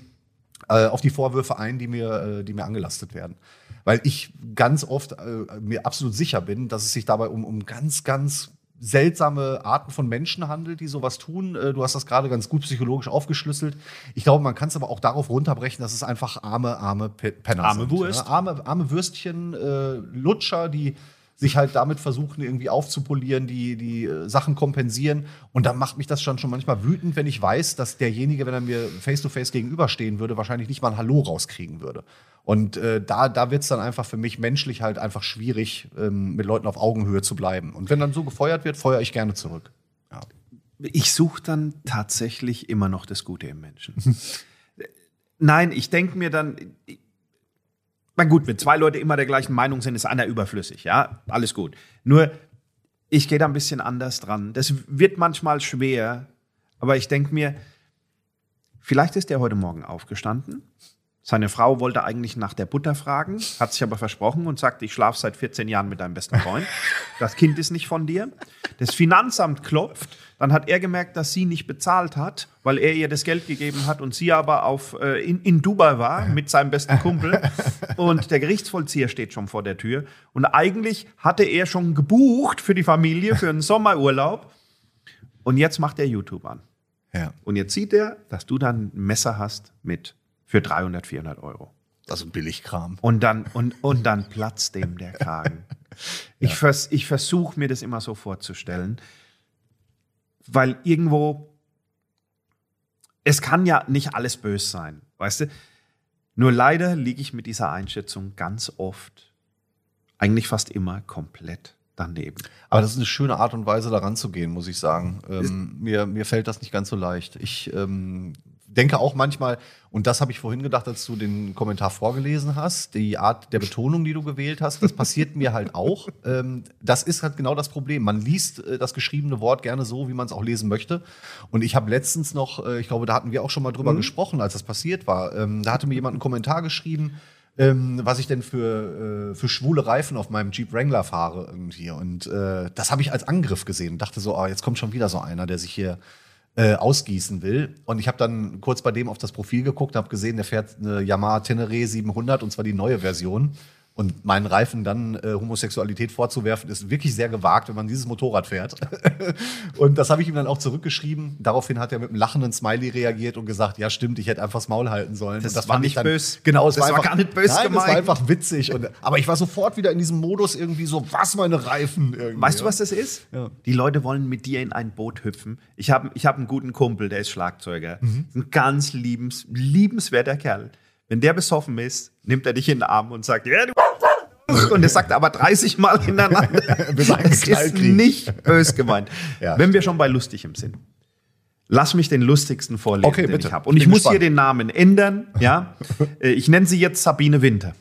äh, auf die Vorwürfe ein, die mir, äh, die mir angelastet werden. Weil ich ganz oft äh, mir absolut sicher bin, dass es sich dabei um, um ganz, ganz seltsame Arten von Menschen handelt, die sowas tun. Äh, du hast das gerade ganz gut psychologisch aufgeschlüsselt. Ich glaube, man kann es aber auch darauf runterbrechen, dass es einfach arme, arme Penner arme sind. Wurst. Ja? Arme, arme Würstchen, äh, Lutscher, die sich halt damit versuchen, irgendwie aufzupolieren, die, die äh, Sachen kompensieren. Und da macht mich das schon, schon manchmal wütend, wenn ich weiß, dass derjenige, wenn er mir face-to-face -face gegenüberstehen würde, wahrscheinlich nicht mal ein Hallo rauskriegen würde. Und äh, da, da wird es dann einfach für mich menschlich halt einfach schwierig, ähm, mit Leuten auf Augenhöhe zu bleiben. Und wenn dann so gefeuert wird, feuere ich gerne zurück. Ja. Ich suche dann tatsächlich immer noch das Gute im Menschen. Nein, ich denke mir dann, na gut, wenn zwei Leute immer der gleichen Meinung sind, ist einer überflüssig, ja, alles gut. Nur, ich gehe da ein bisschen anders dran. Das wird manchmal schwer, aber ich denke mir, vielleicht ist der heute Morgen aufgestanden, seine Frau wollte eigentlich nach der Butter fragen, hat sich aber versprochen und sagt, ich schlafe seit 14 Jahren mit deinem besten Freund. Das Kind ist nicht von dir. Das Finanzamt klopft. Dann hat er gemerkt, dass sie nicht bezahlt hat, weil er ihr das Geld gegeben hat und sie aber auf, äh, in, in Dubai war mit seinem besten Kumpel. Und der Gerichtsvollzieher steht schon vor der Tür. Und eigentlich hatte er schon gebucht für die Familie, für einen Sommerurlaub. Und jetzt macht er YouTube an. Ja. Und jetzt sieht er, dass du dann ein Messer hast mit für 300, 400 Euro. Das ist ein Billigkram. Und dann, und, und dann platzt dem der Kragen. Ich, vers, ich versuche mir das immer so vorzustellen, weil irgendwo, es kann ja nicht alles böse sein, weißt du? Nur leider liege ich mit dieser Einschätzung ganz oft, eigentlich fast immer komplett daneben. Aber das ist eine schöne Art und Weise, daran zu gehen, muss ich sagen. Ähm, mir, mir fällt das nicht ganz so leicht. Ich ähm, denke auch manchmal, und das habe ich vorhin gedacht, als du den Kommentar vorgelesen hast, die Art der Betonung, die du gewählt hast, das passiert mir halt auch. Ähm, das ist halt genau das Problem. Man liest äh, das geschriebene Wort gerne so, wie man es auch lesen möchte. Und ich habe letztens noch, äh, ich glaube, da hatten wir auch schon mal drüber mhm. gesprochen, als das passiert war. Ähm, da hatte mir jemand einen Kommentar geschrieben, ähm, was ich denn für, äh, für schwule Reifen auf meinem Jeep Wrangler fahre irgendwie. Und äh, das habe ich als Angriff gesehen und dachte so, oh, jetzt kommt schon wieder so einer, der sich hier äh, ausgießen will. Und ich habe dann kurz bei dem auf das Profil geguckt, habe gesehen, der fährt eine Yamaha Tenere 700 und zwar die neue Version. Und meinen Reifen dann äh, Homosexualität vorzuwerfen, ist wirklich sehr gewagt, wenn man dieses Motorrad fährt. und das habe ich ihm dann auch zurückgeschrieben. Daraufhin hat er mit einem lachenden Smiley reagiert und gesagt, ja stimmt, ich hätte einfach das Maul halten sollen. Das, das war nicht dann, böse. Genau, es das war, war einfach, gar nicht böse nein, gemeint. Das war einfach witzig. Und, aber ich war sofort wieder in diesem Modus irgendwie so, was meine Reifen irgendwie. Weißt du, was das ist? Ja. Die Leute wollen mit dir in ein Boot hüpfen. Ich habe ich hab einen guten Kumpel, der ist Schlagzeuger. Mhm. Ein ganz liebens, liebenswerter Kerl. Wenn der besoffen ist, nimmt er dich in den Arm und sagt, ja, du und das sagt er aber 30 Mal hintereinander. Er Knall ist nicht bös gemeint. Ja. Wenn wir schon bei lustigem sind. Lass mich den lustigsten vorlesen, Okay, den bitte. ich habe. Und ich Bin muss gespannt. hier den Namen ändern. Ja, Äh, ich nenne sie jetzt Sabine Winter.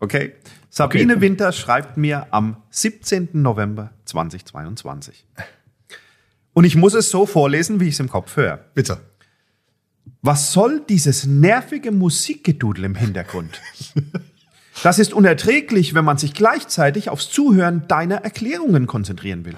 Okay. Sabine Okay. Winter schreibt mir am 17. November 2022. Und ich muss es so vorlesen, wie ich es im Kopf höre. Bitte. Was soll dieses nervige Musikgedudel im Hintergrund? Das ist unerträglich, wenn man sich gleichzeitig aufs Zuhören deiner Erklärungen konzentrieren will.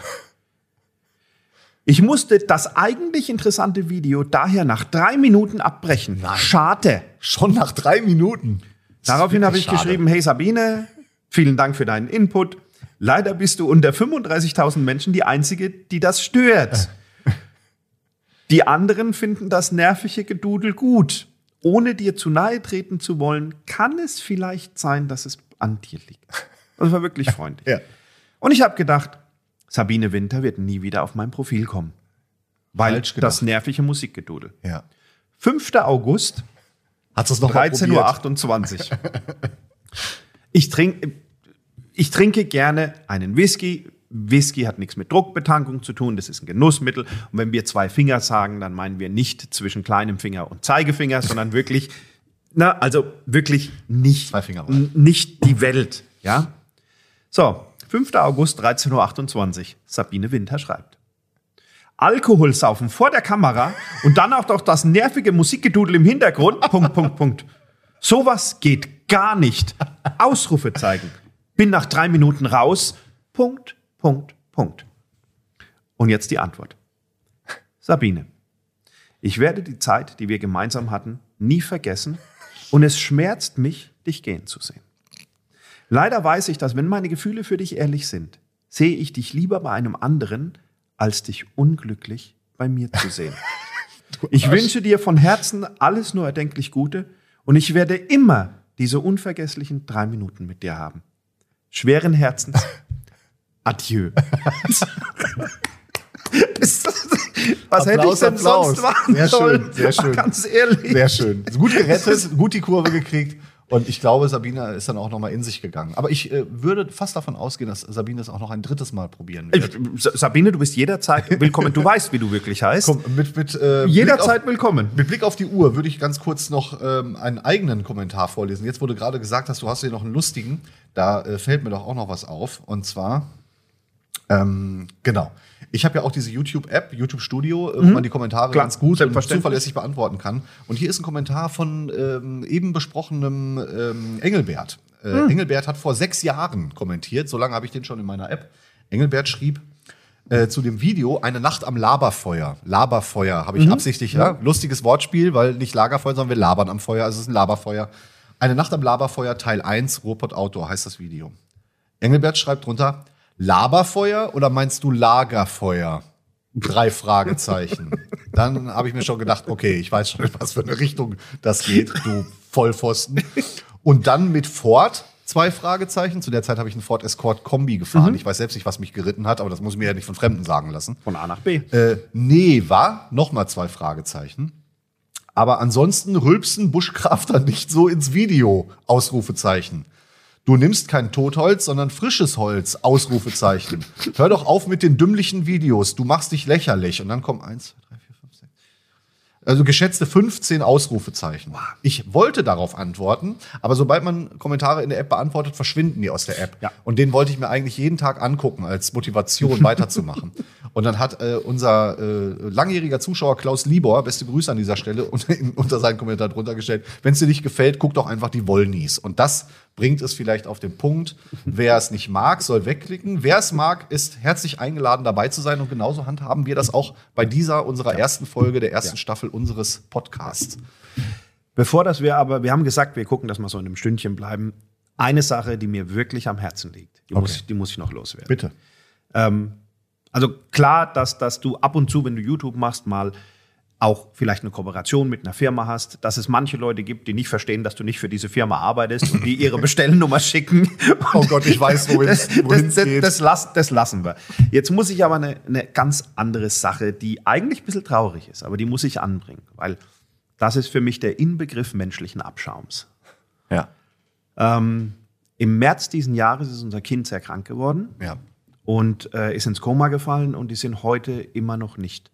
Ich musste das eigentlich interessante Video daher nach drei Minuten abbrechen. Nein. Schade. Schon nach drei Minuten. Daraufhin habe ich Schade. geschrieben, hey Sabine, vielen Dank für deinen Input. Leider bist du unter 35.000 Menschen die Einzige, die das stört. Die anderen finden das nervige Gedudel gut. Ohne dir zu nahe treten zu wollen, kann es vielleicht sein, dass es an dir liegt. Das war wirklich freundlich. Ja. Und ich habe gedacht, Sabine Winter wird nie wieder auf mein Profil kommen. Weil das nervige Musikgedudel. Ja. 5. August, Hast du es noch mal probiert? 13.28 Uhr. Ich trinke, ich trinke gerne einen Whisky. Whisky hat nichts mit Druckbetankung zu tun, das ist ein Genussmittel. Und wenn wir zwei Finger sagen, dann meinen wir nicht zwischen kleinem Finger und Zeigefinger, sondern wirklich, na, also wirklich nicht, nicht die Welt, ja. So, 5. August, 13.28 Uhr. Sabine Winter schreibt. Alkohol saufen vor der Kamera und dann auch noch das nervige Musikgedudel im Hintergrund. Punkt, Punkt, Punkt. Sowas geht gar nicht. Ausrufe zeigen. Bin nach drei Minuten raus. Punkt, Punkt, Punkt. Und jetzt die Antwort. Sabine, ich werde die Zeit, die wir gemeinsam hatten, nie vergessen und es schmerzt mich, dich gehen zu sehen. Leider weiß ich, dass wenn meine Gefühle für dich ehrlich sind, sehe ich dich lieber bei einem anderen, als dich unglücklich bei mir zu sehen. Ich wünsche dir von Herzen alles nur erdenklich Gute und ich werde immer diese unvergesslichen drei Minuten mit dir haben. Schweren Herzens. Adieu. Was hätte ich Applaus, denn Applaus. sonst machen Sehr sollen? schön, sehr schön. Ganz ehrlich. Sehr schön. Gut gerettet, gut die Kurve gekriegt. Und ich glaube, Sabine ist dann auch noch mal in sich gegangen. Aber ich äh, würde fast davon ausgehen, dass Sabine es auch noch ein drittes Mal probieren wird. Sa- Sabine, du bist jederzeit willkommen. Du weißt, wie du wirklich heißt. Komm, mit, mit, äh, jederzeit auf, willkommen. mit Blick auf die Uhr würde ich ganz kurz noch ähm, einen eigenen Kommentar vorlesen. Jetzt, du gerade gesagt hast, du hast hier noch einen lustigen, da äh, fällt mir doch auch noch was auf. Und zwar, ähm, genau. Ich habe ja auch diese YouTube-App, YouTube Studio, äh, wo man die Kommentare Mhm. Klar, ganz gut und zuverlässig beantworten kann. Und hier ist ein Kommentar von ähm, eben besprochenem ähm, Engelbert. Äh, Mhm. Engelbert hat vor sechs Jahren kommentiert, so lange habe ich den schon in meiner App. Engelbert schrieb, äh, zu dem Video eine Nacht am Laberfeuer. Laberfeuer habe ich absichtlich, ja. Lustiges Wortspiel, weil nicht Lagerfeuer, sondern wir labern am Feuer, also es ist ein Laberfeuer. Eine Nacht am Laberfeuer, Teil 1, Ruhrpott Outdoor heißt das Video. Engelbert schreibt drunter, Laberfeuer oder meinst du Lagerfeuer? Drei Fragezeichen. Dann habe ich mir schon gedacht, okay, ich weiß schon, in was für eine Richtung das geht, du Vollpfosten. Und dann mit Ford, zwei Fragezeichen. Zu der Zeit habe ich einen Ford Escort Kombi gefahren. Ich weiß selbst nicht, was mich geritten hat, aber das muss ich mir ja nicht von Fremden sagen lassen. Von A nach B. Äh, nee, war nochmal zwei Fragezeichen. Aber ansonsten rülpsen Buschkrafter nicht so ins Video, Ausrufezeichen. Du nimmst kein Totholz, sondern frisches Holz, Ausrufezeichen. Hör doch auf mit den dümmlichen Videos, du machst dich lächerlich. Und dann kommen eins, zwei, drei, vier, fünf, sechs. Also geschätzte 15 Ausrufezeichen. Ich wollte darauf antworten, aber sobald man Kommentare in der App beantwortet, verschwinden die aus der App. Ja. Und den wollte ich mir eigentlich jeden Tag angucken als Motivation weiterzumachen. Und dann hat äh, unser äh, langjähriger Zuschauer Klaus Libor, beste Grüße an dieser Stelle, unter, unter seinen Kommentar drunter gestellt, wenn es dir nicht gefällt, guck doch einfach die Wollnies. Und das bringt es vielleicht auf den Punkt. Wer es nicht mag, soll wegklicken. Wer es mag, ist herzlich eingeladen, dabei zu sein. Und genauso handhaben wir das auch bei dieser, unserer ersten Folge der ersten Staffel unseres Podcasts. Bevor das wir aber, wir haben gesagt, wir gucken, dass wir so in einem Stündchen bleiben. Eine Sache, die mir wirklich am Herzen liegt, die, muss, Okay. ich- die muss ich noch loswerden. Bitte. Ähm, also klar, dass, dass du ab und zu, wenn du YouTube machst, mal auch vielleicht eine Kooperation mit einer Firma hast, dass es manche Leute gibt, die nicht verstehen, dass du nicht für diese Firma arbeitest und die ihre Bestellnummer schicken. Oh Gott, ich weiß, wohin das, es das, das, geht. das, lass, das lassen wir. Jetzt muss ich aber eine, eine ganz andere Sache, die eigentlich ein bisschen traurig ist, aber die muss ich anbringen, weil das ist für mich der Inbegriff menschlichen Abschaums. Ja. Ähm, Im März diesen Jahres ist unser Kind sehr krank geworden Ja. und äh, ist ins Koma gefallen und die sind heute immer noch nicht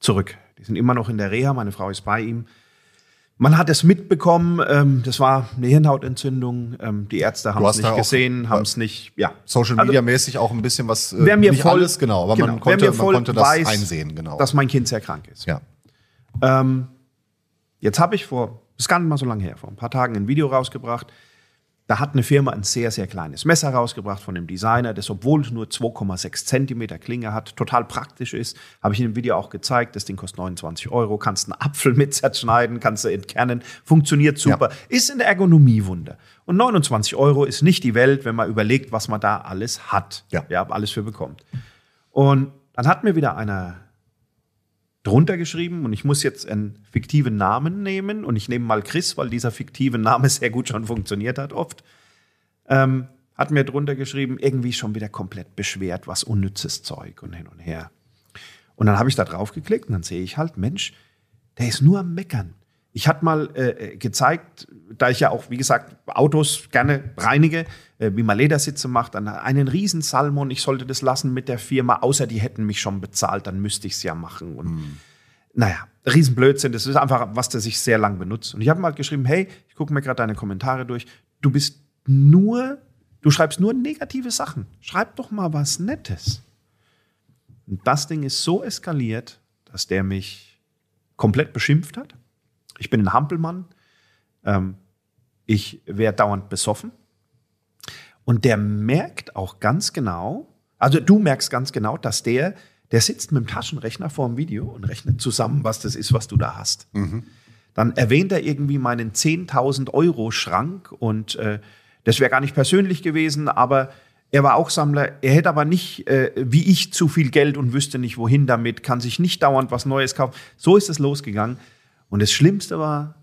zurück. Die sind immer noch in der Reha, meine Frau ist bei ihm. Man hat es mitbekommen, ähm, das war eine Hirnhautentzündung. Ähm, die Ärzte haben es nicht gesehen, haben es nicht, ja. Social Also, Media mäßig auch ein bisschen was. äh, wer mir nicht voll, alles, genau, aber genau, man konnte, man konnte das weiß, einsehen, genau. dass mein Kind sehr krank ist. ja. Ähm, jetzt habe ich vor, das ist gar nicht mal so lange her, vor ein paar Tagen ein Video rausgebracht. Da hat eine Firma ein sehr, sehr kleines Messer rausgebracht von dem Designer, das, obwohl es nur 2,6 Zentimeter Klinge hat, total praktisch ist. Habe ich in dem Video auch gezeigt. Das Ding kostet 29 Euro. Kannst einen Apfel mit zerschneiden, kannst du entkernen. Funktioniert super. Ist in der Ergonomie Wunder. Und 29 Euro ist nicht die Welt, wenn man überlegt, was man da alles hat. Ja. ja alles für bekommt. Und dann hat mir wieder einer drunter geschrieben und ich muss jetzt einen fiktiven Namen nehmen und ich nehme mal Chris, weil dieser fiktive Name sehr gut schon funktioniert hat oft. Ähm, hat mir drunter geschrieben, irgendwie schon wieder komplett beschwert, was unnützes Zeug und hin und her. Und dann habe ich da drauf geklickt und dann sehe ich halt, Mensch, der ist nur am Meckern. Ich hatte mal äh, gezeigt, da ich ja auch, wie gesagt, Autos gerne reinige, äh, wie man Ledersitze macht, dann einen riesen Salmon, ich sollte das lassen mit der Firma, außer die hätten mich schon bezahlt, dann müsste ich es ja machen. Und Hm. naja, Riesenblödsinn, das ist einfach was, das ich sehr lang benutze. Und ich habe mal geschrieben, hey, ich gucke mir gerade deine Kommentare durch, du bist nur, du schreibst nur negative Sachen. Schreib doch mal was Nettes. Und das Ding ist so eskaliert, dass der mich komplett beschimpft hat. Ich bin ein Hampelmann. Ähm, ich werde dauernd besoffen. Und der merkt auch ganz genau, also du merkst ganz genau, dass der, der sitzt mit dem Taschenrechner vor dem Video und rechnet zusammen, was das ist, was du da hast. Dann erwähnt er irgendwie meinen 10.000 Euro Schrank und äh, das wäre gar nicht persönlich gewesen, aber er war auch Sammler. Er hätte aber nicht, äh, wie ich, zu viel Geld und wüsste nicht, wohin damit, kann sich nicht dauernd was Neues kaufen. So ist es losgegangen. Und das Schlimmste war,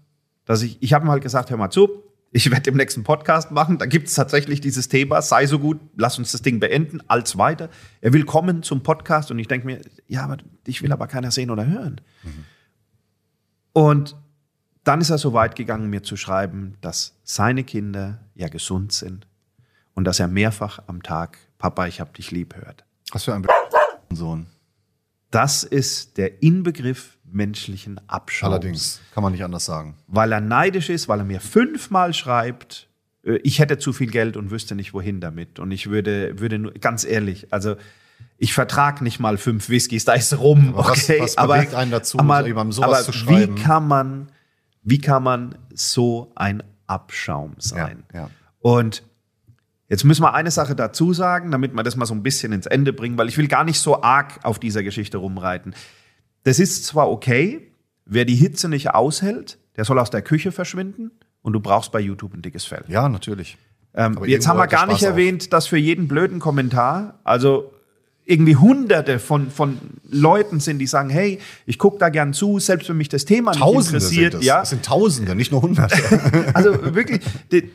dass ich, ich habe ihm halt gesagt, hör mal zu, ich werde im nächsten Podcast machen. Da gibt es tatsächlich dieses Thema, sei so gut, lass uns das Ding beenden, als weiter. Er will kommen zum Podcast und ich denke mir, ja, aber ich will aber keiner sehen oder hören. Und dann ist er so weit gegangen, mir zu schreiben, dass seine Kinder ja gesund sind und dass er mehrfach am Tag Papa, ich hab dich lieb hört. Was für ein Sohn. Das ist der Inbegriff menschlichen Abschaums. Allerdings, kann man nicht anders sagen. Weil er neidisch ist, weil er mir fünfmal schreibt, äh, ich hätte zu viel Geld und wüsste nicht, wohin damit. Und ich würde, würde nur, ganz ehrlich, also ich vertrag nicht mal fünf Whiskys, da ist rum. Aber was- okay, was bewegt einen dazu, aber, jemandem sowas aber zu schreiben? Wie kann man, wie kann man so ein Abschaum sein? Ja, ja. Und Jetzt müssen wir eine Sache dazu sagen, damit wir das mal so ein bisschen ins Ende bringen, weil ich will gar nicht so arg auf dieser Geschichte rumreiten. Das ist zwar okay, wer die Hitze nicht aushält, der soll aus der Küche verschwinden und du brauchst bei YouTube ein dickes Fell. Ja, natürlich. Ähm, jetzt haben wir gar nicht auf. erwähnt, dass für jeden blöden Kommentar, also irgendwie hunderte von, von Leuten sind, die sagen, hey, ich gucke da gern zu, selbst wenn mich das Thema nicht Tausende interessiert. sind es. Ja, Es sind Tausende, nicht nur Hunderte. also wirklich,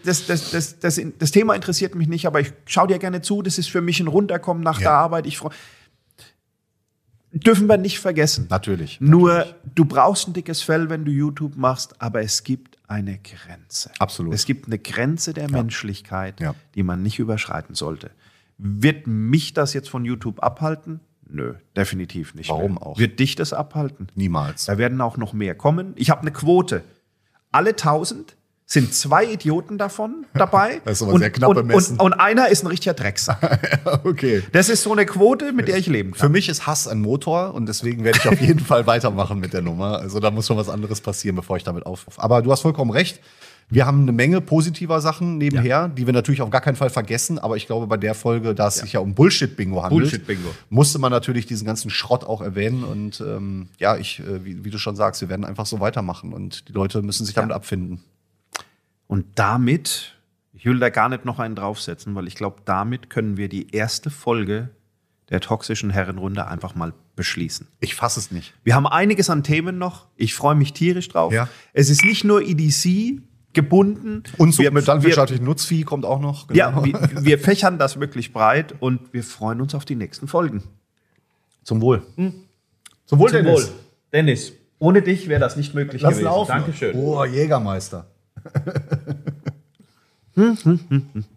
das, das, das, das, das Thema interessiert mich nicht, aber ich schaue dir gerne zu. Das ist für mich ein Runterkommen nach Ja. der Arbeit. Ich freu- Dürfen wir nicht vergessen. natürlich. Nur, natürlich. du brauchst ein dickes Fell, wenn du YouTube machst, aber es gibt eine Grenze. Absolut. Es gibt eine Grenze der Menschlichkeit, Ja. die man nicht überschreiten sollte. Wird mich das jetzt von YouTube abhalten? Nö, definitiv nicht. Warum mehr. auch? Wird dich das abhalten? Niemals. Da werden auch noch mehr kommen. Ich habe eine Quote. Alle 1000 sind zwei Idioten davon dabei. Das ist aber sehr knapp und, bemessen. und, und einer ist ein richtiger Drecksack. okay. Das ist so eine Quote, mit der ich leben Für kann. mich ist Hass ein Motor und deswegen werde ich auf jeden Fall weitermachen mit der Nummer. Also da muss schon was anderes passieren, bevor ich damit aufrufe. Aber du hast vollkommen recht. Wir haben eine Menge positiver Sachen nebenher, die wir natürlich auf gar keinen Fall vergessen. Aber ich glaube, bei der Folge, da es sich ja um Bullshit-Bingo handelt, Bullshit-Bingo. musste man natürlich diesen ganzen Schrott auch erwähnen. Und ähm, ja, ich, äh, wie, wie du schon sagst, wir werden einfach so weitermachen und die Leute müssen sich damit abfinden. Und damit, ich will da gar nicht noch einen draufsetzen, weil ich glaube, damit können wir die erste Folge der toxischen Herrenrunde einfach mal beschließen. Ich fasse es nicht. Wir haben einiges an Themen noch. Ich freue mich tierisch drauf. Ja. Es ist nicht nur EDC gebunden. Und so wir, mit wir, landwirtschaftlichen Nutzvieh kommt auch noch. genau. Ja, wir, wir fächern das wirklich breit und wir freuen uns auf die nächsten Folgen. Zum Wohl. Zum Wohl, Dennis. Dennis. Ohne dich wäre das nicht möglich Lass gewesen. laufen. Dankeschön. Oh, Jägermeister hm, hm, hm, hm.